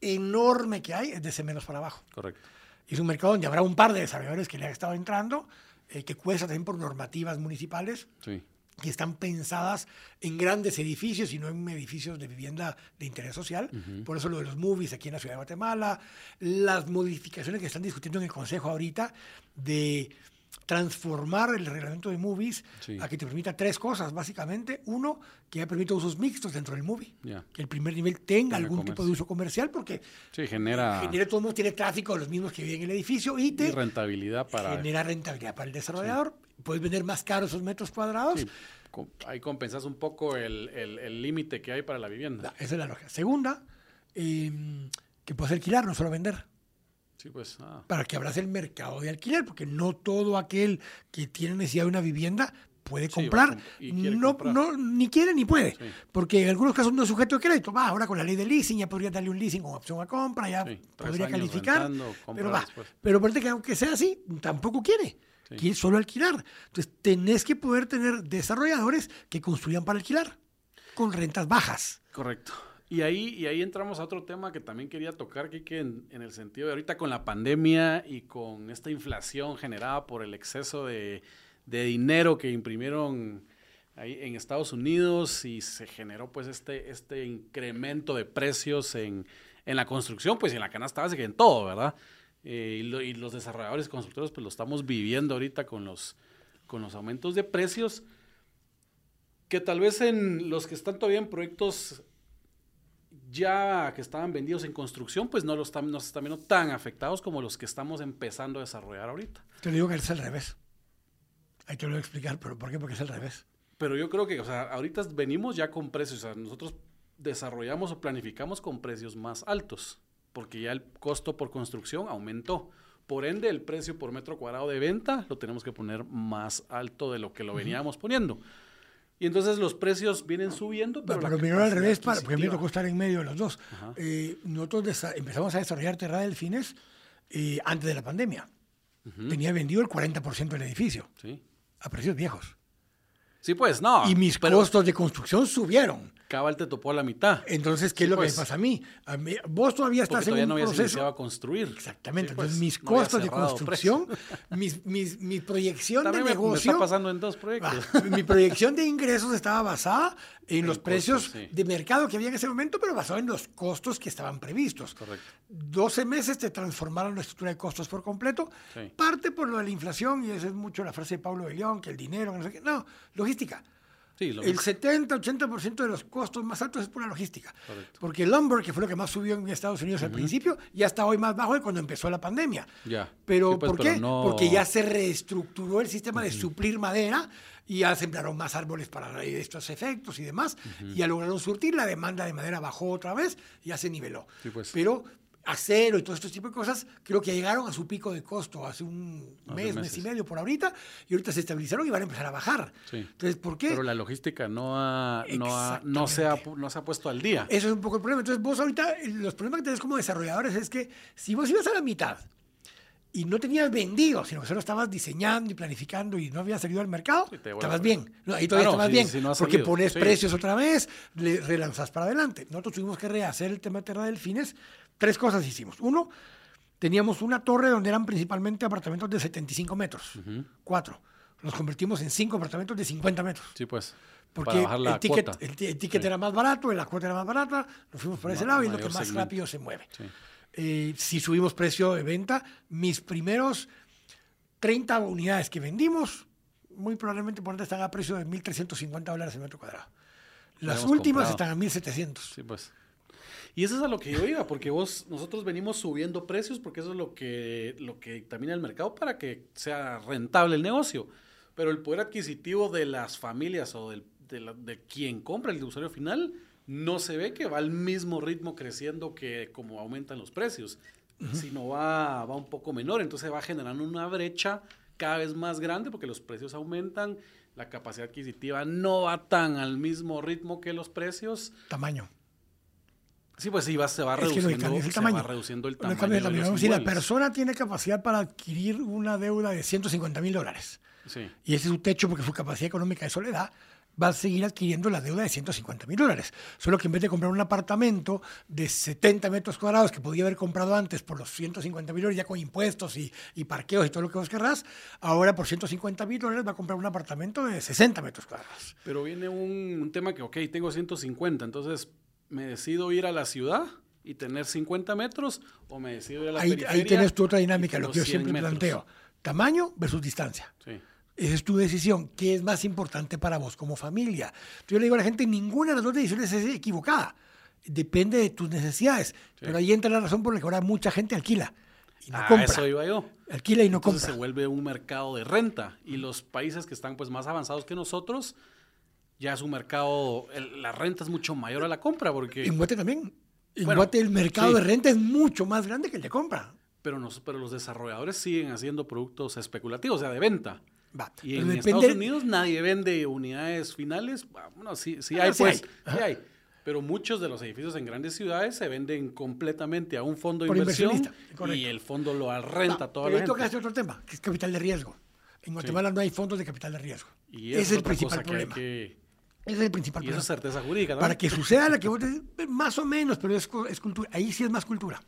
enorme que hay es de menos para abajo. correcto. Y es un mercado donde habrá un par de desarrolladores que le han estado entrando, eh, que cuesta también por normativas municipales, Sí, que están pensadas en grandes edificios y no en edificios de vivienda de interés social. Por eso lo de los movies aquí en la ciudad de Guatemala, las modificaciones que están discutiendo en el Consejo ahorita de transformar el reglamento de movies Sí. a que te permita tres cosas, básicamente. Uno, que ya permita usos mixtos dentro del movie. Que el primer nivel tenga algún tipo de uso comercial porque sí, genera genera todo el mundo tiene tráfico de los mismos que viven en el edificio y te y rentabilidad para... genera rentabilidad para el desarrollador. Puedes vender más caro esos metros cuadrados. Ahí compensas un poco el el- el límite que hay para la vivienda. Esa es la lógica. Segunda, eh, que puedes alquilar, no solo vender. Sí, pues, ah, Para que abras el mercado de alquiler, porque no todo aquel que tiene necesidad de una vivienda puede comprar. no, comprar. no, ni quiere ni puede. Sí. Porque en algunos casos no es sujeto de crédito. Va, ahora con la ley de leasing ya podría darle un leasing con opción a compra, ya Sí, podría calificar. rentando, Pero va. después. Pero parece que aunque sea así, tampoco quiere. Quiere solo alquilar. Entonces, tenés que poder tener desarrolladores que construyan para alquilar con rentas bajas. correcto. Y ahí, y ahí entramos a otro tema que también quería tocar, Kike, en, el sentido de ahorita con la pandemia y con esta inflación generada por el exceso de, dinero que imprimieron ahí en Estados Unidos y se generó pues este, este incremento de precios en, en la construcción, pues y en la canasta básica, en todo, ¿verdad? Eh, y, y los desarrolladores y constructores pues lo estamos viviendo ahorita con los, con los aumentos de precios que tal vez en los que están todavía en proyectos ya que estaban vendidos en construcción, pues no los están, no se están viendo tan afectados como los que estamos empezando a desarrollar ahorita. Te digo que es al revés. Ahí te lo voy a explicar, pero ¿por qué? Porque es al revés. Pero yo creo que, o sea, ahorita venimos ya con precios, o sea, nosotros desarrollamos o planificamos con precios más altos, porque ya el costo por construcción aumentó. Por ende, el precio por metro cuadrado de venta lo tenemos que poner más alto de lo que lo veníamos poniendo. Y entonces los precios vienen subiendo, pero, Pero, la primero al revés, para, porque a mí me tocó estar en medio de los dos. Eh, nosotros empezamos a desarrollar Terra del Fines eh, antes de la pandemia. Tenía vendido el 40% del edificio Sí. a precios viejos. Sí, pues, no. y mis pero- costos de construcción subieron. Cabal te topó a la mitad. Entonces, ¿qué Sí, es lo pues. que me pasa a mí? A mí- vos todavía estás en todavía un no habías proceso. iniciado a construir. Exactamente. Sí, pues, Entonces, mis no costos de cerrado construcción, mis, mis, mi proyección También de me- me, negocio. está pasando en dos proyectos. Ah, mi proyección de ingresos estaba basada en los costos, precios sí. de mercado que había en ese momento, pero basado en los costos que estaban previstos. Correcto. 12 meses te transformaron la estructura de costos por completo, Sí. parte por lo de la inflación, y esa es mucho la frase de Pablo de León, que el dinero, no sé qué. No, logística. Sí, El 70-80% de los costos más altos es por la logística. Correcto. Porque el lumber, que fue lo que más subió en Estados Unidos al principio, ya está hoy más bajo de cuando empezó la pandemia. Ya. Pero Sí, pues, ¿por pero qué? no- Porque ya se reestructuró el sistema de suplir madera y ya sembraron más árboles para estos efectos y demás. Y ya lograron surtir, la demanda de madera bajó otra vez y ya se niveló. Sí, pues. Pero acero y todo este tipo de cosas, creo que llegaron a su pico de costo hace un Hace mes, mes y medio por ahorita, y ahorita se estabilizaron y van a empezar a bajar. Sí. Entonces, ¿por qué? Pero la logística no, ha, no, ha- no, se ha, no se ha puesto al día. Eso es un poco el problema. Entonces, vos ahorita, los problemas que tenés como desarrolladores es que si vos ibas a la mitad y no tenías vendido, sino que solo estabas diseñando y planificando y no habías salido al mercado, Sí, estabas bien. No, ahí todavía estabas sí, bien. sí, no ha porque pones precios otra vez, le relanzas para adelante. Nosotros tuvimos que rehacer el tema de Terra Delfines. Tres cosas hicimos. Uno, teníamos una torre donde eran principalmente apartamentos de 75 metros. Cuatro. Los convertimos en cinco apartamentos de 50 metros. Sí, pues. Porque para bajar la el ticket, cuota. el, ti- el ticket era más barato, la cuota era más barata, nos fuimos por ese lado y es lo que más segmento. rápido se mueve. Eh, si subimos precio de venta, mis primeros 30 unidades que vendimos, muy probablemente por están a precio de 1.350 dólares el metro cuadrado. Las últimas comprado. están a 1.700. Sí, pues. Y eso es a lo que yo iba, porque vos, nosotros venimos subiendo precios porque eso es lo que, lo que dictamina el mercado para que sea rentable el negocio. Pero el poder adquisitivo de las familias o del- de, la- de quien compra el usuario final no se ve que va al mismo ritmo creciendo que como aumentan los precios, sino va, va un poco menor. Entonces va generando una brecha cada vez más grande porque los precios aumentan, la capacidad adquisitiva no va tan al mismo ritmo que los precios. Tamaño. Sí, pues sí, va, se va Es reduciendo, el se tamaño. va reduciendo el tamaño. el tamaño. Si la persona tiene capacidad para adquirir una deuda de 150 mil dólares Sí, y ese es su techo porque su capacidad económica de soledad, va a seguir adquiriendo la deuda de 150 mil dólares. Solo que en vez de comprar un apartamento de 70 metros cuadrados que podía haber comprado antes por los 150 mil dólares, ya con impuestos y, y parqueos y todo lo que vos querrás, ahora por 150 mil dólares va a comprar un apartamento de 60 metros cuadrados. pero viene un, un tema que, ok, tengo 150, entonces me decido ir a la ciudad y tener 50 metros o me decido ir a la Ahí, periferia. ahí tienes tu otra dinámica, lo que yo 100 siempre metros. planteo. Tamaño versus distancia. Sí, Esa es tu decisión. ¿Qué es más importante para vos como familia? Yo le digo a la gente, ninguna de las dos decisiones es equivocada. Depende de tus necesidades. Pero ahí entra la razón por la que ahora mucha gente alquila y no ah, compra. eso iba yo. Alquila y no Entonces compra. se vuelve un mercado de renta y los países que están pues más avanzados que nosotros ya es un mercado, el- la renta es mucho mayor a la compra porque... En Guate también. En Bueno, Guate el mercado sí. de renta es mucho más grande que el de compra. Pero, nos- pero los desarrolladores siguen haciendo productos especulativos, o sea, de venta. Va. Y Pero en depende- Estados Unidos nadie vende unidades finales. Bueno, sí, sí Ah, hay, sí pues. hay. Sí hay. Pero muchos de los edificios en grandes ciudades se venden completamente a un fondo de Por inversión y el fondo lo renta Va, toda pero la gente. tocaste otro tema, que es capital de riesgo. En Guatemala no hay fondos de capital de riesgo. Y eso es el principal problema. que- Ese es el principal Y eso problema. es certeza jurídica. ¿no? Para que suceda la que vos decís, más o menos, pero es, cu- es cultura. Ahí sí es más cultura.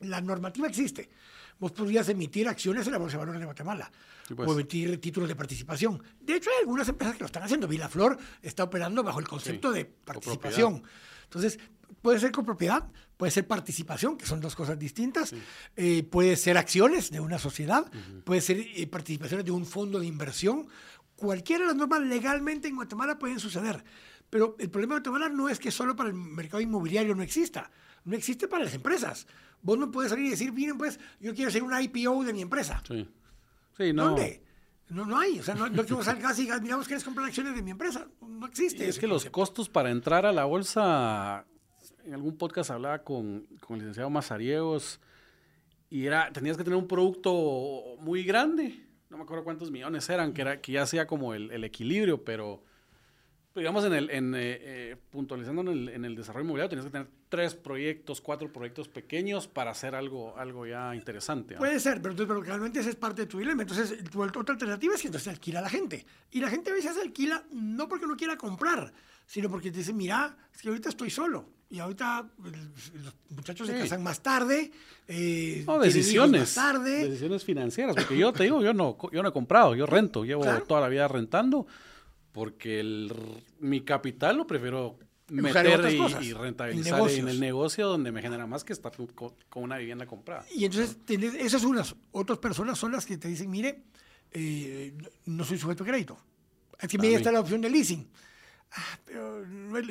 La normativa existe. Vos podrías emitir acciones en la Bolsa de Valores de Guatemala Sí, pues. o emitir títulos de participación. De hecho, hay algunas empresas que lo están haciendo. Vilaflor está operando bajo el concepto Sí, de participación. Entonces, puede ser copropiedad, puede ser participación, que son dos cosas distintas. Eh, puede ser acciones de una sociedad, puede ser eh, participaciones de un fondo de inversión. Cualquiera de las normas legalmente en Guatemala pueden suceder. Pero el problema de Guatemala no es que solo para el mercado inmobiliario no exista. No existe para las empresas. Vos no puedes salir y decir, miren, pues, yo quiero hacer una IPO de mi empresa. Sí. Sí, no. ¿Dónde? No, no hay. O sea, no, no que vos salgas y digas, miramos, ¿quieres comprar acciones de mi empresa? No existe. Y es que los costos para entrar a la bolsa, en algún podcast hablaba con, con el licenciado Mazariegos, y era, tenías que tener un producto muy grande, no me acuerdo cuántos millones eran, que, era, que ya hacía como el, el equilibrio, pero digamos, en el, en, eh, eh, puntualizando en el, en el desarrollo inmobiliario, tenías que tener tres proyectos, cuatro proyectos pequeños para hacer algo, algo ya interesante. ¿no? Puede ser, pero, pero realmente esa es parte de tu dilema. Entonces, tu otra alternativa es que entonces se alquila a la gente. Y la gente a veces se alquila no porque no quiera comprar, sino porque te dicen, mira, es que ahorita estoy solo. Y ahorita el- los muchachos se Sí. casan más tarde. eh, No, decisiones. Más tarde. Decisiones financieras. Porque yo te digo, yo no, yo no he comprado, yo rento, llevo Claro. toda la vida rentando, porque el, mi capital lo prefiero meter y, rentabilizar en, el negocio donde me genera más que estar con, con una vivienda comprada. Y entonces, tenés- esas unas. Otras personas son las que te dicen, mire, eh, no soy sujeto a crédito. Mire, mí. está la opción de leasing. Ah, pero,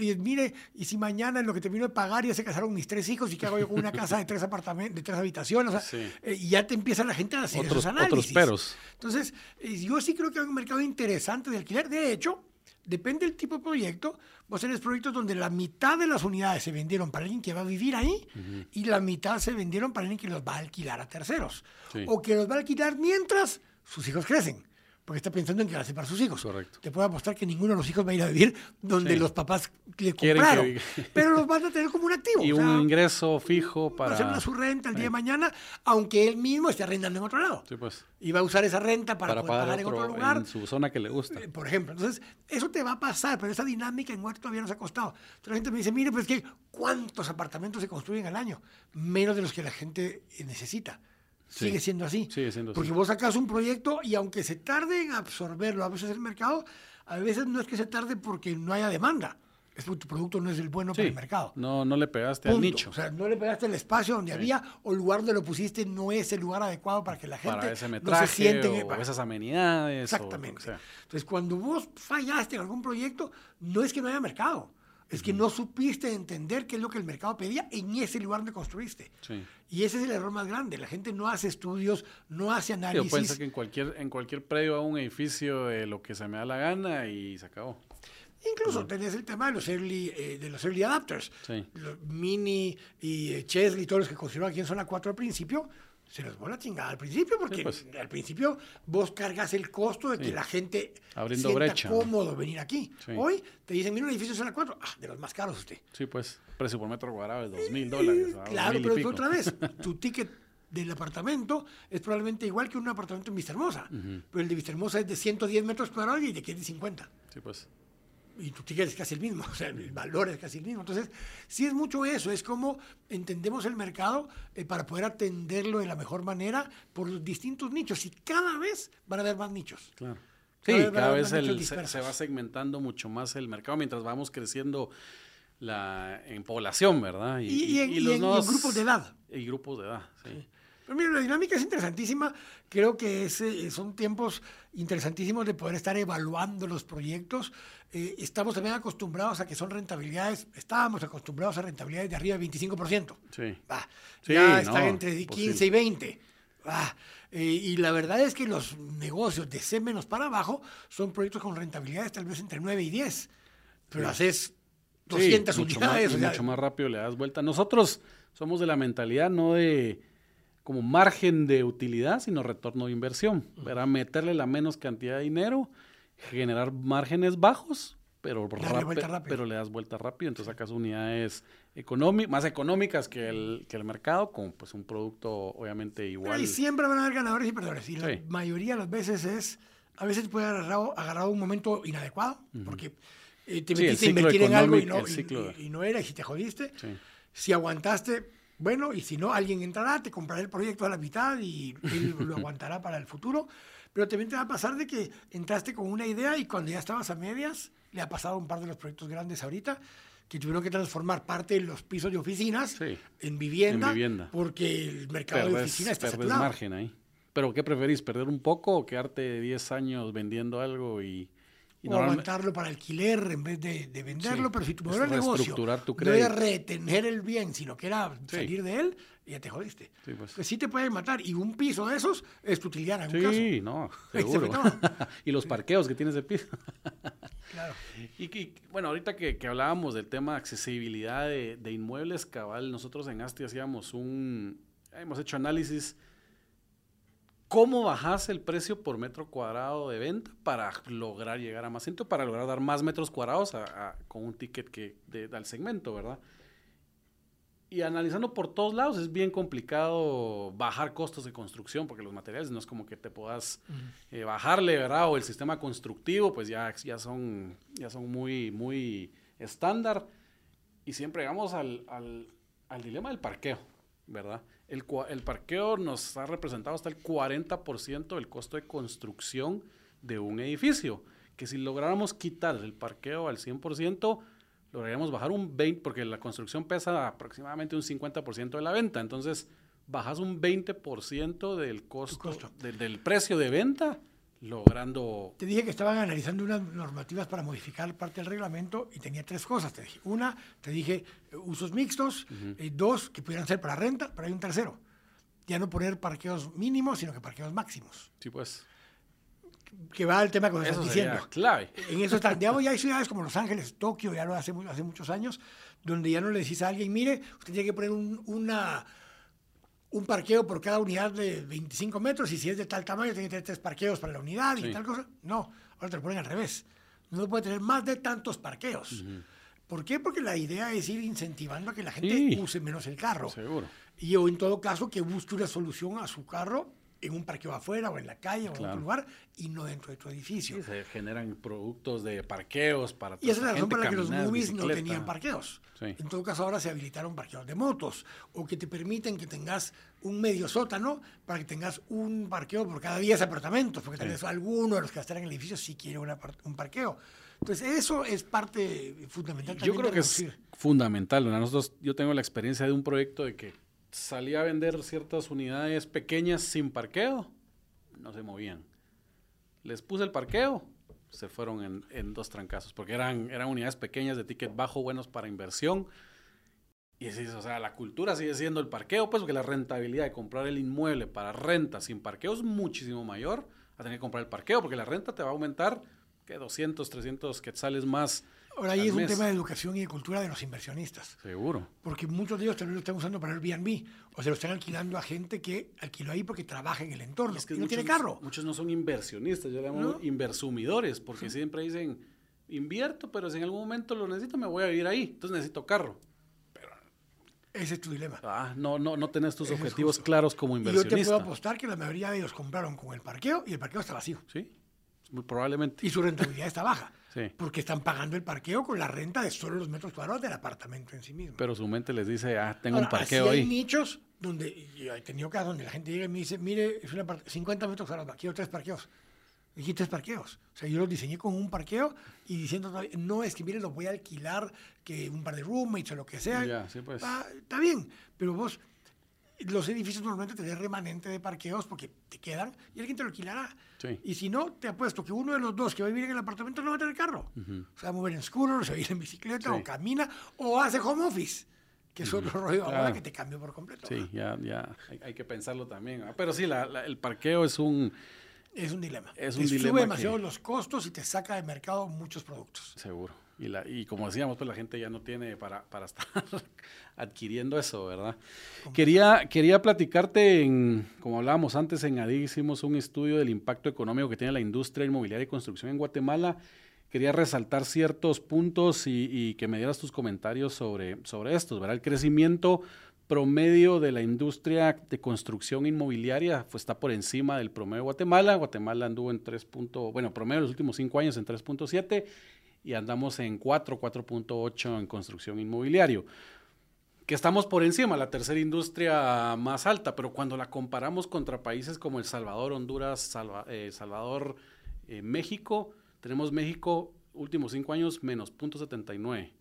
y mire, y si mañana en lo que termino de pagar ya se casaron mis tres hijos y qué hago yo con una casa de tres apartamentos, de tres habitaciones, o sea, Sí. eh, y ya te empieza la gente a hacer Otros, esos análisis. otros peros. Entonces, eh, yo sí creo que hay un mercado interesante de alquiler. De hecho, depende del tipo de proyecto. Vos tenés proyectos donde la mitad de las unidades se vendieron para alguien que va a vivir ahí y la mitad se vendieron para alguien que los va a alquilar a terceros. Sí. O que los va a alquilar mientras sus hijos crecen. Porque está pensando en que va a ser para sus hijos. Correcto. Te puedo apostar que ninguno de los hijos va a ir a vivir donde Sí. los papás le compraron. que pero los van a tener como un activo. Y o sea, un ingreso fijo hacer para... una su renta el día de mañana, aunque él mismo esté arrendando en otro lado. Sí, pues, Y va a usar esa renta para, para, poder pagar otro, en otro lugar. en su zona que le gusta. eh, por ejemplo, entonces, eso te va a pasar, pero esa dinámica en Huerta todavía nos ha costado. Entonces, la gente me dice, mire, pues que ¿cuántos apartamentos se construyen al año? Menos de los que la gente necesita. Sí. Sigue siendo así. Sigue siendo Porque así. vos sacas un proyecto y aunque se tarde en absorberlo a veces el mercado, a veces no es que se tarde porque no haya demanda. Es porque tu producto no es el bueno para Sí, el mercado. no, no le pegaste al Punto. nicho. O sea, no le pegaste el espacio donde había o el lugar donde lo pusiste no es el lugar adecuado para que la gente para ese no se siente en- o esas amenidades. o Exactamente. sea. Entonces, cuando vos fallaste en algún proyecto, no es que no haya mercado, es que no supiste entender qué es lo que el mercado pedía en ese lugar donde construiste. Sí. Y ese es el error más grande. La gente no hace estudios, no hace análisis. puede ser que en cualquier, en cualquier predio hago un edificio eh, lo que se me da la gana y se acabó. Incluso tenés el tema de los early, eh, de los early adapters. Sí. Los Mini y eh, Chesley, todos los que construyeron aquí en zona 4 al principio, se los van a chingada al principio, porque pues. al principio vos cargas el costo de que la gente Abriendo sienta cómodo venir aquí. Sí. Hoy te dicen, mira un edificio en zona 4, ah, de los más caros usted. Sí, pues, precio por metro cuadrado es dos mil dólares. a Claro, 2000 y pero pico. otra vez, tu ticket del apartamento es probablemente igual que un apartamento en Vistahermosa, pero el de Vistahermosa es de 110 metros cuadrados y de que es de 50 Sí, pues. Y tu ticket es casi el mismo, o sea, el valor es casi el mismo. Entonces, sí es mucho eso, es como entendemos el mercado eh, para poder atenderlo de la mejor manera por los distintos nichos y cada vez van a haber más nichos. Claro. Sí, cada vez el- se, va segmentando mucho más el mercado mientras vamos creciendo la, en población, ¿verdad? Y, y en, y los en- y en nuevos- grupos de edad. Y grupos de edad, sí. Pero mira, la dinámica es interesantísima. Creo que es, eh, son tiempos interesantísimos de poder estar evaluando los proyectos. Eh, estamos también acostumbrados a que son rentabilidades, estábamos acostumbrados a rentabilidades de arriba del 25%. Sí. Va, Sí, ya están no, entre 15 posible. y 20. Va, eh, y la verdad es que los negocios de C menos para abajo son proyectos con rentabilidades tal vez entre 9 y 10. Pero haces 200 Sí, mucho más, unidades. y o sea, mucho más rápido le das vuelta. Nosotros somos de la mentalidad no de como margen de utilidad, sino retorno de inversión. Para meterle la menos cantidad de dinero, generar márgenes bajos, pero, rápido. pero le das vuelta rápido. Entonces sacas unidades más económicas que el, que el mercado, con pues un producto obviamente Pero igual. ahí siempre van a haber ganadores y perdedores. Y la mayoría de las veces es, a veces puede haber agarrado, agarrado un momento inadecuado, porque eh, te Sí, metiste a invertir en algo y no, y- y- y era, y si te jodiste. Sí. Si aguantaste, bueno, y si no, alguien entrará, te comprará el proyecto a la mitad y él lo aguantará para el futuro. Pero también te va a pasar de que entraste con una idea y cuando ya estabas a medias, le ha pasado a un par de los proyectos grandes ahorita, que tuvieron que transformar parte de los pisos de oficinas Sí. en, vivienda, En vivienda. porque el mercado de Perdés, oficina está saturado. margen ahí. Pero ¿qué preferís? ¿Perder un poco o quedarte 10 años vendiendo algo y, y o aguantarlo para alquiler en vez de, de venderlo, Sí, pero si tu modelo de negocio tu no era retener el bien, sino que era Sí. salir de él, ya te jodiste. Sí, pues. Pues sí te pueden matar, y un piso de esos es tu utilidad en algún Sí, no, Ahí se seguro. y los parqueos que tiene ese piso. caso. Claro. Y, que- bueno, ahorita que, que hablábamos del tema de accesibilidad de, de inmuebles, cabal, nosotros en Asti hacíamos un, hemos hecho análisis, cómo bajas el precio por metro cuadrado de venta para lograr llegar a más gente, para lograr dar más metros cuadrados a- a- con un ticket que de- al segmento, ¿verdad? Y analizando por todos lados es bien complicado bajar costos de construcción porque los materiales no es como que te puedas eh, bajarle, ¿verdad? O el sistema constructivo pues ya, ya, son, ya son muy, muy estándar. Y siempre llegamos al, al, dilema del parqueo, ¿verdad? El, el, parqueo nos ha representado hasta el 40% del costo de construcción de un edificio. Que si lográramos quitar el parqueo al 100%, lograríamos bajar un 20%, porque la construcción pesa aproximadamente un 50% de la venta. Entonces, bajas un 20% del costo, del precio de venta logrando... Te dije que estaban analizando unas normativas para modificar parte del reglamento y tenía tres cosas. Te dije, una, te dije eh, usos mixtos, eh, dos, que pudieran ser para renta, pero hay un tercero. Ya no poner parqueos mínimos, sino que parqueos máximos. Sí, pues. Que va al tema que estás diciendo. clave. En eso está. Digamos, ya hay ciudades como Los Ángeles, Tokio, ya lo hace, hace muchos años, donde ya no le decís a alguien, mire, usted tiene que poner una un parqueo por cada unidad de 25 metros y si es de tal tamaño tiene que tener tres parqueos para la unidad y tal cosa. No, ahora te lo ponen al revés. No puede tener más de tantos parqueos. ¿Por qué? Porque la idea es ir incentivando a que la gente use menos el carro. Seguro. Y o en todo caso que busque una solución a su carro en un parqueo afuera o en la calle o en otro lugar y no dentro de tu edificio. se generan productos de parqueos para Y esa es la razón para la que los movies no tenían parqueos. En todo caso, ahora se habilitaron parqueos de motos o que te permiten que tengas un medio sótano para que tengas un parqueo por cada 10 apartamentos, porque tal vez alguno de los que están en el edificio sí quiere un parqueo. Entonces, eso es parte fundamental. Yo creo que es fundamental. Nosotros, yo tengo la experiencia de un proyecto de que salí a vender ciertas unidades pequeñas sin parqueo, no se movían. Les puse el parqueo, se fueron en, dos trancazos, porque eran, eran unidades pequeñas de ticket bajo, buenos para inversión. Y es, o sea, la cultura sigue siendo el parqueo, pues porque la rentabilidad de comprar el inmueble para renta sin parqueo es muchísimo mayor a tener que comprar el parqueo, porque la renta te va a aumentar que 200, 300 quetzales más Ahora ahí es un tema de educación y de cultura de los inversionistas. Seguro. Porque muchos de ellos también lo están usando para el Airbnb o se lo están alquilando a gente que alquiló ahí porque trabaja en el entorno es que y no tiene carro. Muchos no son inversionistas, yo le llamo inversumidores, porque siempre dicen, invierto, pero si en algún momento lo necesito me voy a vivir ahí, entonces necesito carro. Pero ese es tu dilema. Ah, no, no, no tenés tus objetivos claros como inversionista. Y yo te puedo apostar que la mayoría de ellos compraron con el parqueo y el parqueo está vacío. Sí, muy probablemente. Y su rentabilidad está baja. Porque están pagando el parqueo con la renta de solo los metros cuadrados del apartamento en sí mismo. Pero su mente les dice, ah, tengo un parqueo ahí. Hay nichos donde, y he tenido casos donde la gente llega y me dice, mire, es una 50 metros cuadrados, quiero tres parqueos. Y tres parqueos. O sea, yo los diseñé con un parqueo y diciendo, no es que, mire, lo voy a alquilar, que un par de roommates o lo que sea. Ya, sí, pues. Ah, está bien, pero vos los edificios normalmente tienen remanente de parqueos porque te quedan y alguien te lo alquilará. Y si no, te apuesto que uno de los dos que va a vivir en el apartamento no va a tener carro. Se va a mover en scooter, se va a ir en bicicleta, o camina, o hace home office, que es otro rollo ahora que te cambia por completo. Sí, ya, ya hay, que pensarlo también. Pero sí, el parqueo es un... Es un dilema. Es un dilema. Sube demasiado los costos y te saca de mercado muchos productos. Seguro. Y, la, y como decíamos, pues la gente ya no tiene para, para estar adquiriendo eso, ¿verdad? Quería, quería platicarte, en, como hablábamos antes, en ADI hicimos un estudio del impacto económico que tiene la industria inmobiliaria y construcción en Guatemala. Quería resaltar ciertos puntos y, que me dieras tus comentarios sobre, sobre estos, ¿verdad? El crecimiento promedio de la industria de construcción inmobiliaria pues, está por encima del promedio de Guatemala. Guatemala anduvo en 3. bueno, promedio de los últimos cinco años en 3.7 y andamos en 4, 4.8 en construcción inmobiliario. Que estamos por encima, la tercera industria más alta, pero cuando la comparamos contra países como El Salvador, Honduras, eh, Salvador, eh, México, tenemos México últimos cinco años menos 0.79.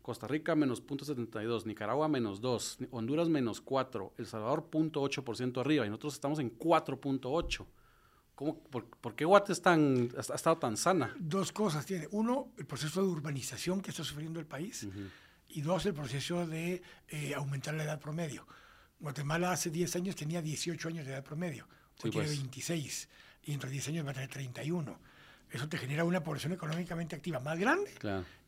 Costa Rica menos 0.72, Nicaragua menos 2, Honduras menos 4, El Salvador 0.8% arriba y nosotros estamos en 4.8 por, qué Guate tan, ha estado tan sana? Dos cosas tiene. Uno, el proceso de urbanización que está sufriendo el país. Y dos, el proceso de eh, aumentar la edad promedio. Guatemala hace 10 años tenía 18 años de edad promedio. Hoy tiene 26. Pues. Y dentro de 10 años va a tener 31. Eso te genera una población económicamente activa más grande.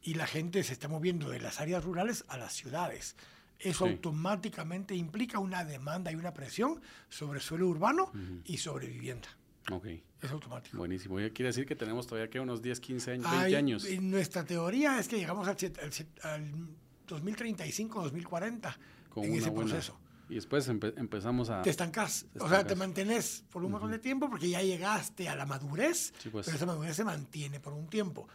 Y la gente se está moviendo de las áreas rurales a las ciudades. Eso automáticamente implica una demanda y una presión sobre suelo urbano y sobre vivienda. Ok. Es automático. Buenísimo. Quiere decir que tenemos todavía que unos 10, 15 años, 20 años. nuestra teoría es que llegamos al, al, 2035, 2040 Con en ese proceso. Y después empezamos a... Te estancas. O sea, te mantienes por un montón de tiempo porque ya llegaste a la madurez, pues. pero esa madurez se mantiene por un tiempo.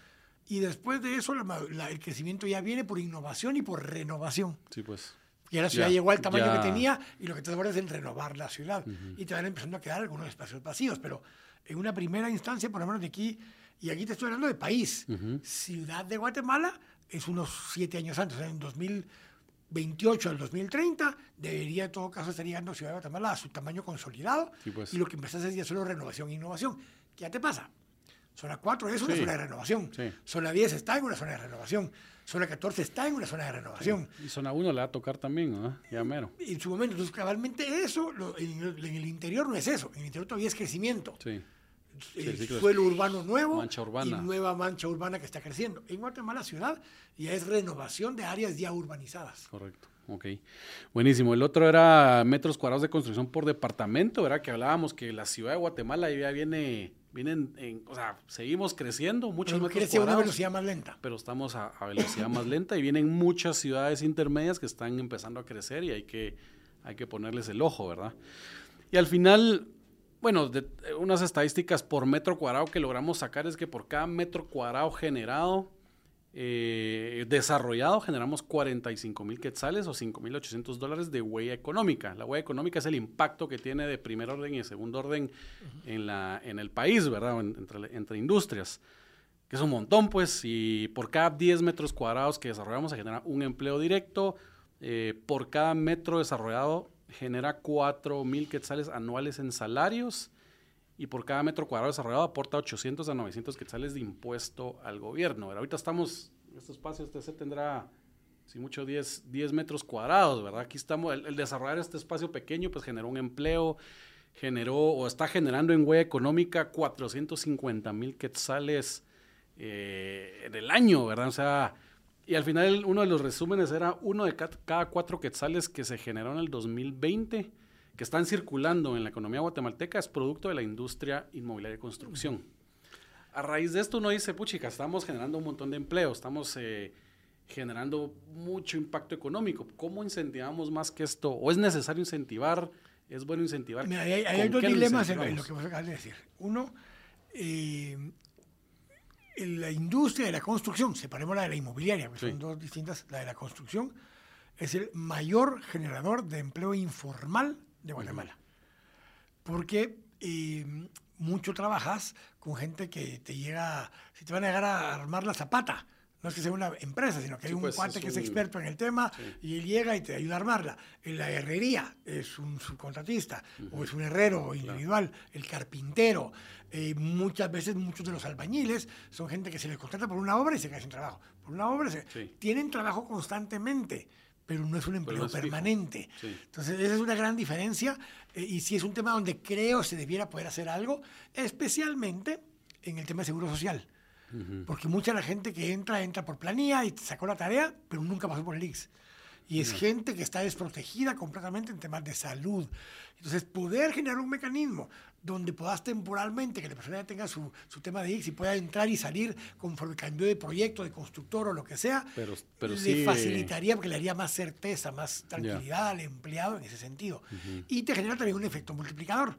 Y después de eso, la- la- el crecimiento ya viene por innovación y por renovación. Sí, pues. Y la ciudad Ya, llegó al tamaño ya. que tenía y lo que te ahora es en renovar la ciudad. Y te van empezando a quedar algunos espacios vacíos, pero en una primera instancia, por lo menos de aquí, y aquí te estoy hablando de país, Ciudad de Guatemala es unos siete años antes, en 2028 al 2030, debería en todo caso estar llegando Ciudad de Guatemala a su tamaño consolidado Sí, pues. y lo que empezás es ya solo renovación e innovación. ¿Qué ya te pasa? Zona 4 es una Sí. zona de renovación. Sí. Zona 10 está en una zona de renovación. Zona 14 está en una zona de renovación Y zona 1 le va a tocar también, ¿no? Ya mero. en su momento. Entonces, cabalmente eso, lo- en, el- en el interior no es eso. En el interior todavía es crecimiento. Sí. El suelo urbano nuevo mancha urbana. y nueva mancha urbana que está creciendo. En Guatemala ciudad ya es renovación de áreas ya urbanizadas. Correcto. Ok. Buenísimo. El otro era metros cuadrados de construcción por departamento, ¿verdad? Que hablábamos que la ciudad de Guatemala ya viene, vienen, en, o sea, seguimos creciendo, muchos Pero metros una velocidad más lenta. pero estamos a, a velocidad más lenta y vienen muchas ciudades intermedias que están empezando a crecer y hay que, hay que ponerles el ojo, ¿verdad? Y al final, bueno, de- unas estadísticas por metro cuadrado que logramos sacar es que por cada metro cuadrado generado, eh, desarrollado, generamos 45 mil quetzales o 5 mil 800 dólares de huella económica. La huella económica es el impacto que tiene de primer orden y de segundo orden en, la, en el país, ¿verdad? En- entre, entre industrias que es un montón, pues, y por cada 10 metros cuadrados que desarrollamos se genera un empleo directo, eh, por cada metro desarrollado genera 4 mil quetzales anuales en salarios, y por cada metro cuadrado desarrollado aporta 800 a 900 quetzales de impuesto al gobierno. Ahorita estamos, este espacio, este se tendrá, si mucho, 10, 10 metros cuadrados, ¿verdad? Aquí estamos, el, desarrollar este espacio pequeño, pues generó un empleo, generó o está generando en huella económica 450 mil quetzales eh, en el año, ¿verdad? O sea, y al final uno de los resúmenes era uno de ca- cada cuatro quetzales que se generó en el 2020, que están circulando en la economía guatemalteca, es producto de la industria inmobiliaria y construcción. A raíz de esto uno dice, puchica, estamos generando un montón de empleo, estamos eh, generando mucho impacto económico. ¿Cómo incentivamos más que esto? ¿O es necesario incentivar? ¿Es bueno incentivar? Mira, hay, ahí ¿Con hay dos dilemas en, lo- que vos acabas de decir. Uno, eh, la industria de la construcción, separemos la de la inmobiliaria, que Sí. son dos distintas, la de la construcción es el mayor generador de empleo informal de Guatemala. Porque eh, mucho trabajas con gente que te llega, si te van a llegar a armar la zapata, no es que sea una empresa, sino que hay Sí, un pues, cuate es que es un- experto en el tema y él llega y te ayuda a armarla. La herrería es un subcontratista o es un herrero individual, el carpintero. eh, muchas veces muchos de los albañiles son gente que se les contrata por una obra y se queda sin trabajo. Por una obra se- Sí. tienen trabajo constantemente, pero no es un empleo es permanente. Sí. Entonces, esa es una gran diferencia eh, y sí es un tema donde creo se debiera poder hacer algo, especialmente en el tema de seguro social. Porque mucha de la gente que entra, entra por planilla y sacó la tarea, pero nunca pasó por el IX. Y es gente que está desprotegida completamente en temas de salud. Entonces, poder generar un mecanismo donde puedas temporalmente, que la persona ya tenga su, su tema de IX y pueda entrar y salir conforme cambió de proyecto, de constructor o lo que sea, Pero- pero le sí, eh, facilitaría porque le haría más certeza, más tranquilidad al empleado en ese sentido. Y te genera también un efecto multiplicador.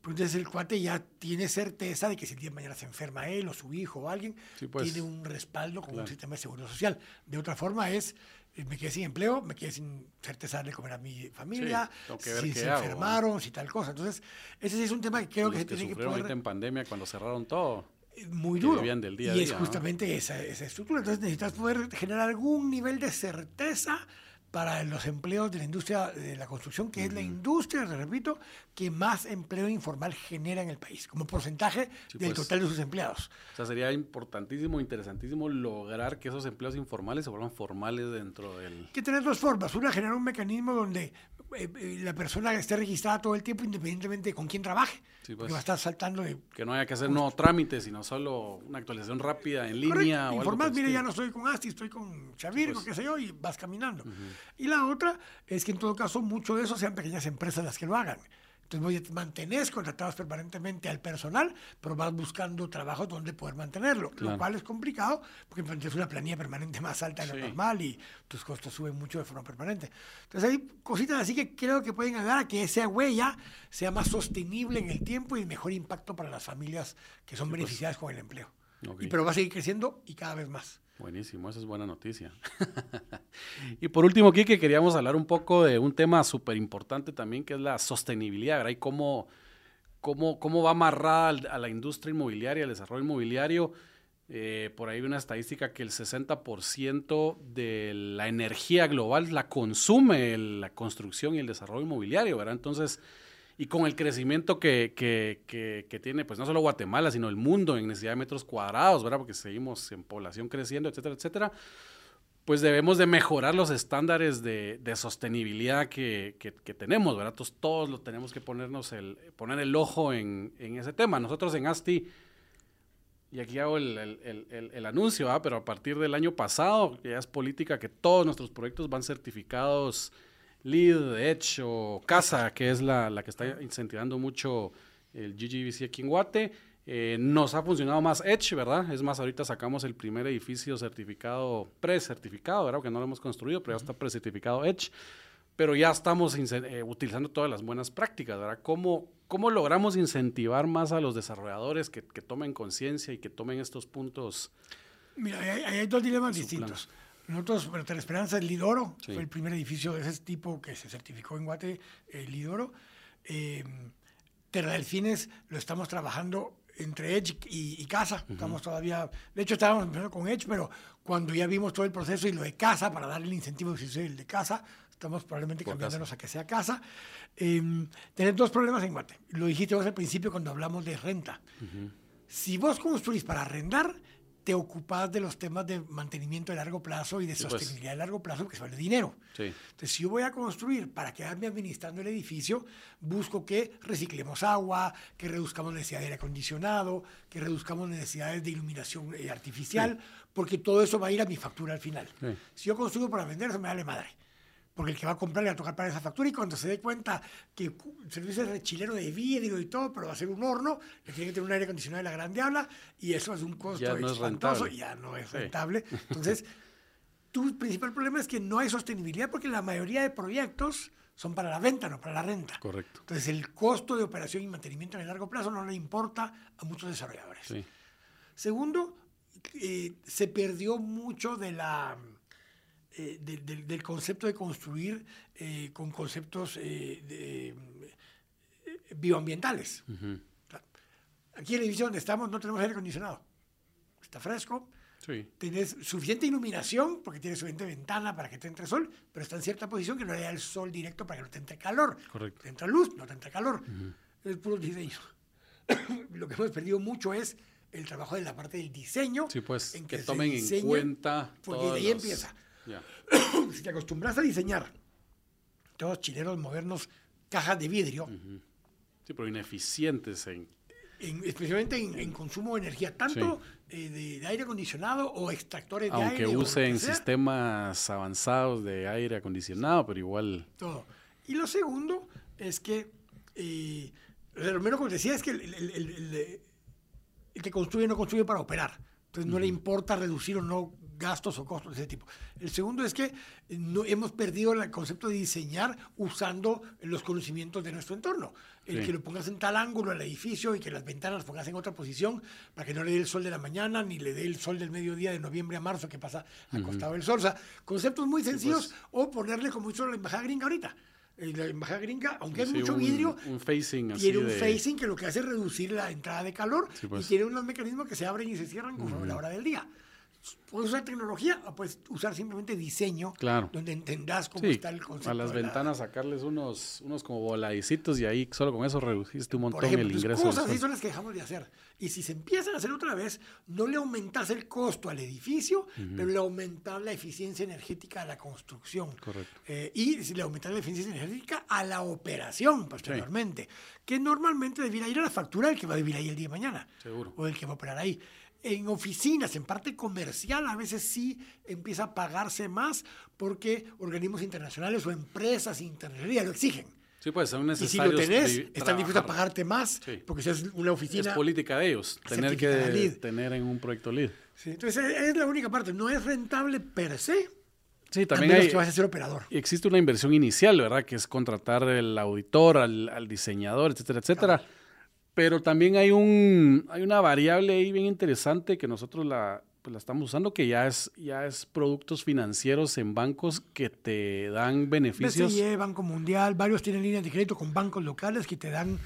Porque entonces el cuate ya tiene certeza de que si el día de mañana se enferma él o su hijo o alguien, Sí, pues. tiene un respaldo con Claro. un sistema de seguro social. De otra forma es, me quedé sin empleo, me quedé sin certeza de comer a mi familia, si se hago, enfermaron, si tal cosa. Entonces, ese sí es un tema que creo Los que se que tiene que poder en pandemia cuando cerraron todo. muy que duro. vivían del día a y es día, ¿no? justamente esa, esa estructura. Entonces necesitas poder generar algún nivel de certeza para los empleos de la industria de la construcción, que es la industria, te repito, que más empleo informal genera en el país, como porcentaje Sí, del pues. total de sus empleados. O sea, sería importantísimo, interesantísimo lograr que esos empleos informales se vuelvan formales dentro del... Que tener dos formas. Una, generar un mecanismo donde eh, eh, la persona esté registrada todo el tiempo, independientemente de con quién trabaje. Sí, pues. va a estar saltando de Que no haya que hacer nuevo trámite, sino solo una actualización rápida en línea o algo informal, el mire, ya no estoy con Asti, estoy con Xavier, pues. qué sé yo, y vas caminando. Y la otra es que en todo caso mucho de eso sean pequeñas empresas las que lo hagan. Entonces voy a mantenés contratados permanentemente al personal, pero vas buscando trabajos donde poder mantenerlo, Claro. lo cual es complicado porque tienes una planilla permanente más alta de lo Sí. normal y tus costos suben mucho de forma permanente. Entonces hay cositas así que creo que pueden ayudar a que esa huella sea más sostenible en el tiempo y mejor impacto para las familias que son pues. beneficiadas con el empleo. Y, pero va a seguir creciendo y cada vez más. Buenísimo, esa es buena noticia. y por último, Kike, queríamos hablar un poco de un tema súper importante también, que es la sostenibilidad, ¿verdad? Y cómo, cómo, cómo va amarrada a la industria inmobiliaria, al desarrollo inmobiliario. Eh, por ahí hay una estadística que el 60% de la energía global la consume la construcción y el desarrollo inmobiliario, ¿verdad? Entonces, y con el crecimiento que, que, que, tiene, pues no solo Guatemala, sino el mundo en necesidad de metros cuadrados, ¿verdad? Porque seguimos en población creciendo, etcétera, etcétera. Pues debemos de mejorar los estándares de, de sostenibilidad que, tenemos, ¿verdad? Entonces todos lo tenemos que ponernos el, poner el ojo en, en ese tema. Nosotros en ASTI, y aquí hago el, el, el, anuncio, ¿verdad? pero a partir del año pasado ya es política que todos nuestros proyectos van certificados Lead, Edge o Casa, que es la, la que está incentivando mucho el GGBC aquí en Guate. Eh, nos ha funcionado más Edge, ¿verdad? Es más, ahorita sacamos el primer edificio certificado, pre-certificado, ¿verdad? Que no lo hemos construido, pero ya está pre-certificado Edge. Pero ya estamos eh, utilizando todas las buenas prácticas, ¿verdad? ¿Cómo, ¿Cómo logramos incentivar más a los desarrolladores que, que tomen conciencia y que tomen estos puntos? Mira, hay, hay dos dilemas distintos. Nosotros, bueno, Esperanza es Lidoro, fue el primer edificio de ese tipo que se certificó en Guate, el Lidoro. Eh, Terra Delfines lo estamos trabajando entre Edge y, Casa. Estamos todavía, de hecho estábamos empezando con Edge, pero cuando ya vimos todo el proceso y lo de Casa, para darle el incentivo de el de Casa, estamos probablemente cambiándonos a que sea Casa. Eh, tenés dos problemas en Guate. Lo dijiste vos al principio cuando hablamos de renta. Si vos construís para arrendar, te ocupas de los temas de mantenimiento de largo plazo y de pues. sostenibilidad de largo plazo, que vale dinero. Entonces, si yo voy a construir para quedarme administrando el edificio, busco que reciclemos agua, que reduzcamos necesidad de aire acondicionado, que reduzcamos necesidades de iluminación eh, artificial, porque todo eso va a ir a mi factura al final. Si yo construyo para vender, eso me vale madre porque el que va a comprar le va a tocar pagar esa factura y cuando se dé cuenta que el servicio es chileno de vidrio y todo, pero va a ser un horno, le tiene que tener un aire acondicionado de la gran diabla y eso es un costo ya no espantoso, es ya no es rentable. Entonces, tu principal problema es que no hay sostenibilidad porque la mayoría de proyectos son para la venta, no para la renta. Correcto. Entonces, el costo de operación y mantenimiento en el largo plazo no le importa a muchos desarrolladores. Segundo, eh, se perdió mucho de la eh, del concepto de construir eh, con conceptos eh, bioambientales. Aquí en el edificio donde estamos no tenemos aire acondicionado. Está fresco. Sí. Tienes suficiente iluminación porque tienes suficiente ventana para que te entre sol, pero está en cierta posición que no le da el sol directo para que no te entre calor. Correcto. Te entra luz, no te entra calor. Es puro diseño. Lo que hemos perdido mucho es el trabajo de la parte del diseño. Sí, pues en que, tomen en cuenta. Porque de ahí empieza si te acostumbras a diseñar todos chileros modernos cajas de vidrio. Sí, pero ineficientes en... especialmente en, consumo de energía, tanto eh, de, aire acondicionado o extractores de aire. Aunque usen sistemas avanzados de aire acondicionado, pero igual... Todo. Y lo segundo es que, eh, lo primero que decía es que el, que construye no construye para operar. Entonces no le importa reducir o no gastos o costos de ese tipo. El segundo es que no, hemos perdido el concepto de diseñar usando los conocimientos de nuestro entorno. El que lo pongas en tal ángulo al edificio y que las ventanas las pongas en otra posición para que no le dé el sol de la mañana ni le dé el sol del mediodía de noviembre a marzo que pasa al costado del sol. O sea, conceptos muy sencillos pues. o ponerle como hizo la embajada gringa ahorita eh, la embajada gringa, aunque hay mucho vidrio, un facing tiene un facing que lo que hace es reducir la entrada de calor pues. y tiene unos mecanismos que se abren y se cierran conforme la hora del día puedes usar tecnología o puedes usar simplemente diseño, claro. donde entendas cómo está el concepto. A las ventanas sacarles unos, unos como voladicitos y ahí solo con eso reduciste un montón el ingreso. Cosas así son las que dejamos de hacer. Y si se empiezan a hacer otra vez, no le aumentas el costo al edificio, pero le aumentas la eficiencia energética a la construcción. Correcto. Eh, y le aumentas la eficiencia energética a la operación posteriormente, que normalmente debiera ir a la factura del que va a vivir ahí el día de mañana. Seguro. O el que va a operar ahí en oficinas, en parte comercial, a veces sí empieza a pagarse más porque organismos internacionales o empresas internacionales lo exigen. Sí, pues son necesarios. Y si lo tenés, están dispuestos a pagarte más porque si es una oficina. Es política de ellos, tener que tener en un proyecto lead. Sí, entonces es la única parte. No es rentable per se. Sí, también hay, que vas a ser operador. Existe una inversión inicial, ¿verdad? Que es contratar el auditor, al, diseñador, etcétera, etcétera Pero también hay, un, hay una variable ahí bien interesante que nosotros la, pues la estamos usando, que ya es, ya es productos financieros en bancos que te dan beneficios. BCE, Banco Mundial, varios tienen líneas de crédito con bancos locales que te dan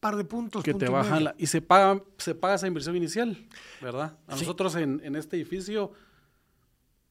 par de puntos. Que te bajan la, y se paga, se paga esa inversión inicial, ¿verdad? A nosotros en, en, este edificio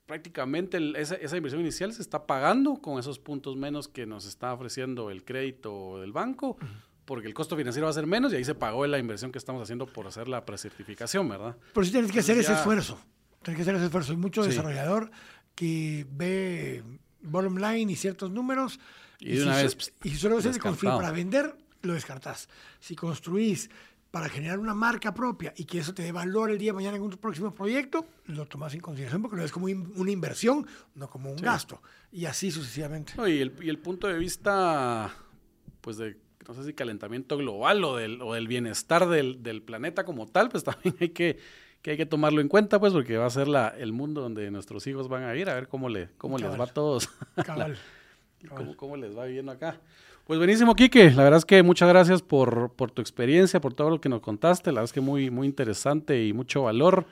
prácticamente esa, esa, inversión inicial se está pagando con esos puntos menos que nos está ofreciendo el crédito del banco. Porque el costo financiero va a ser menos y ahí se pagó la inversión que estamos haciendo por hacer la precertificación, ¿verdad? Pero sí tienes que hacer ese esfuerzo. Tienes que hacer ese esfuerzo. Hay mucho desarrollador que ve bottom line y ciertos números. Y, de una si, vez. Y si solo se construir para vender, lo descartás. Si construís para generar una marca propia y que eso te dé valor el día de mañana en un próximo proyecto, lo tomas en consideración porque lo ves como una inversión, no como un sí. gasto. Y así sucesivamente. No, y, el, y, el, punto de vista, pues de, no sé si calentamiento global o del, o del bienestar del, del, planeta como tal, pues también hay que, que, hay que tomarlo en cuenta, pues porque va a ser la, el mundo donde nuestros hijos van a ir, a ver cómo, le, cómo les va a todos. Cabal. Cómo, cómo les va viviendo acá. Pues buenísimo, Quique. La verdad es que muchas gracias por, por, tu experiencia, por todo lo que nos contaste. La verdad es que muy, muy interesante y mucho valor.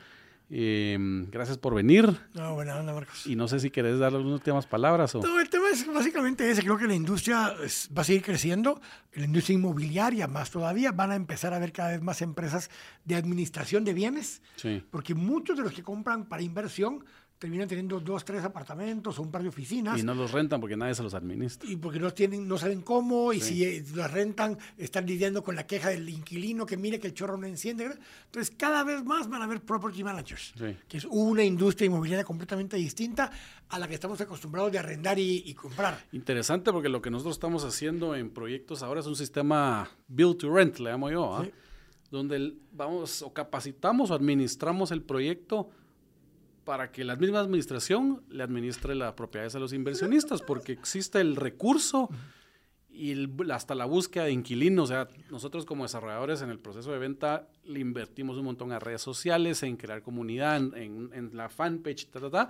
Eh, gracias por venir. No, buena onda, Marcos. Y no sé si querés dar algunas últimas palabras. O... No, el tema es básicamente ese. Creo que la industria es, va a seguir creciendo. La industria inmobiliaria más todavía. Van a empezar a ver cada vez más empresas de administración de bienes. Sí. Porque muchos de los que compran para inversión terminan teniendo dos, tres apartamentos o un par de oficinas. Y no los rentan porque nadie se los administra. Y porque no tienen, no saben cómo, y sí. si los rentan, están lidiando con la queja del inquilino que mire que el chorro no enciende. Entonces, cada vez más van a haber property managers, sí. que es una industria inmobiliaria completamente distinta a la que estamos acostumbrados de arrendar y, y, comprar. Interesante porque lo que nosotros estamos haciendo en proyectos ahora es un sistema build to rent, le llamo yo, ¿eh? sí. donde vamos o capacitamos o administramos el proyecto para que la misma administración le administre las propiedades a los inversionistas, porque existe el recurso y el, hasta la búsqueda de inquilinos. O sea, nosotros como desarrolladores en el proceso de venta le invertimos un montón a redes sociales, en crear comunidad, en, en, la fanpage, ta, ta, ta,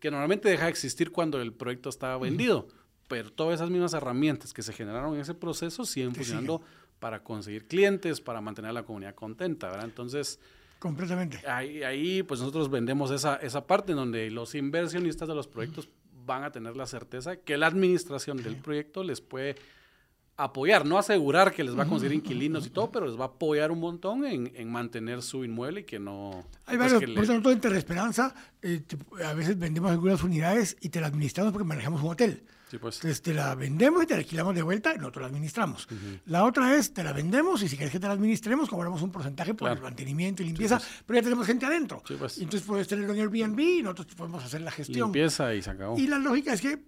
que normalmente deja de existir cuando el proyecto estaba vendido. Pero todas esas mismas herramientas que se generaron en ese proceso siguen funcionando sí, sí. para conseguir clientes, para mantener a la comunidad contenta, ¿verdad? Entonces... Completamente. Ahí, ahí, pues nosotros vendemos esa, esa parte en donde los inversionistas de los proyectos van a tener la certeza que la administración del proyecto les puede apoyar, no asegurar que les va a conseguir inquilinos y todo, pero les va a apoyar un montón en, en mantener su inmueble y que no... Hay pues varios, por ejemplo, en Esperanza, eh, a veces vendemos algunas unidades y te las administramos porque manejamos un hotel. Sí, pues. Entonces te la vendemos y te la alquilamos de vuelta y nosotros la administramos. Uh -huh. La otra es, te la vendemos y si quieres que te la administremos, cobramos un porcentaje por claro. el mantenimiento y limpieza, sí, pues. pero ya tenemos gente adentro. Sí, pues. entonces puedes tenerlo en Airbnb y nosotros podemos hacer la gestión. Limpieza y se acabó. Y la lógica es que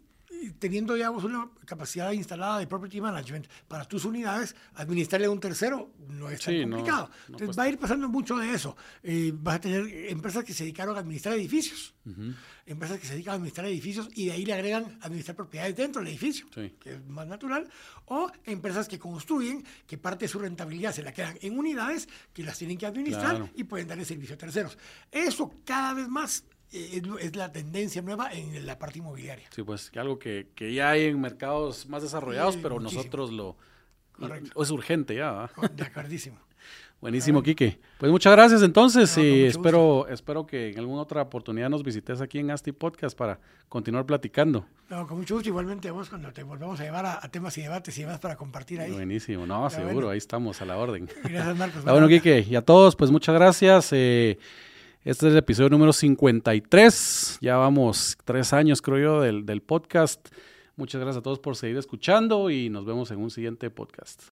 teniendo ya una capacidad instalada de property management para tus unidades, administrarle a un tercero no es tan sí, complicado. No, no Entonces va a ir pasando mucho de eso. Eh, vas a tener empresas que se dedicaron a administrar edificios, uh -huh. empresas que se dedican a administrar edificios y de ahí le agregan administrar propiedades dentro del edificio, sí. que es más natural, o empresas que construyen, que parte de su rentabilidad se la quedan en unidades que las tienen que administrar claro. y pueden darle servicio a terceros. Eso cada vez más es, la tendencia nueva en la parte inmobiliaria. Sí, pues que algo que, que ya hay en mercados más desarrollados, sí, pero muchísimo. nosotros lo... Correcto. Es urgente ya, ¿verdad? De acordísimo. Buenísimo, Quique. Pues muchas gracias entonces no, y espero, espero que en alguna otra oportunidad nos visites aquí en Asti Podcast para continuar platicando. No, con mucho gusto, igualmente vos cuando te volvamos a llevar a, a temas y debates y demás para compartir ahí. Buenísimo, no, seguro, bueno. ahí estamos a la orden. Gracias, Marcos. Está bueno, Quique. Y a todos, pues muchas gracias. Eh, este es el episodio número 53. Ya vamos tres años, creo yo, del, del podcast. Muchas gracias a todos por seguir escuchando y nos vemos en un siguiente podcast.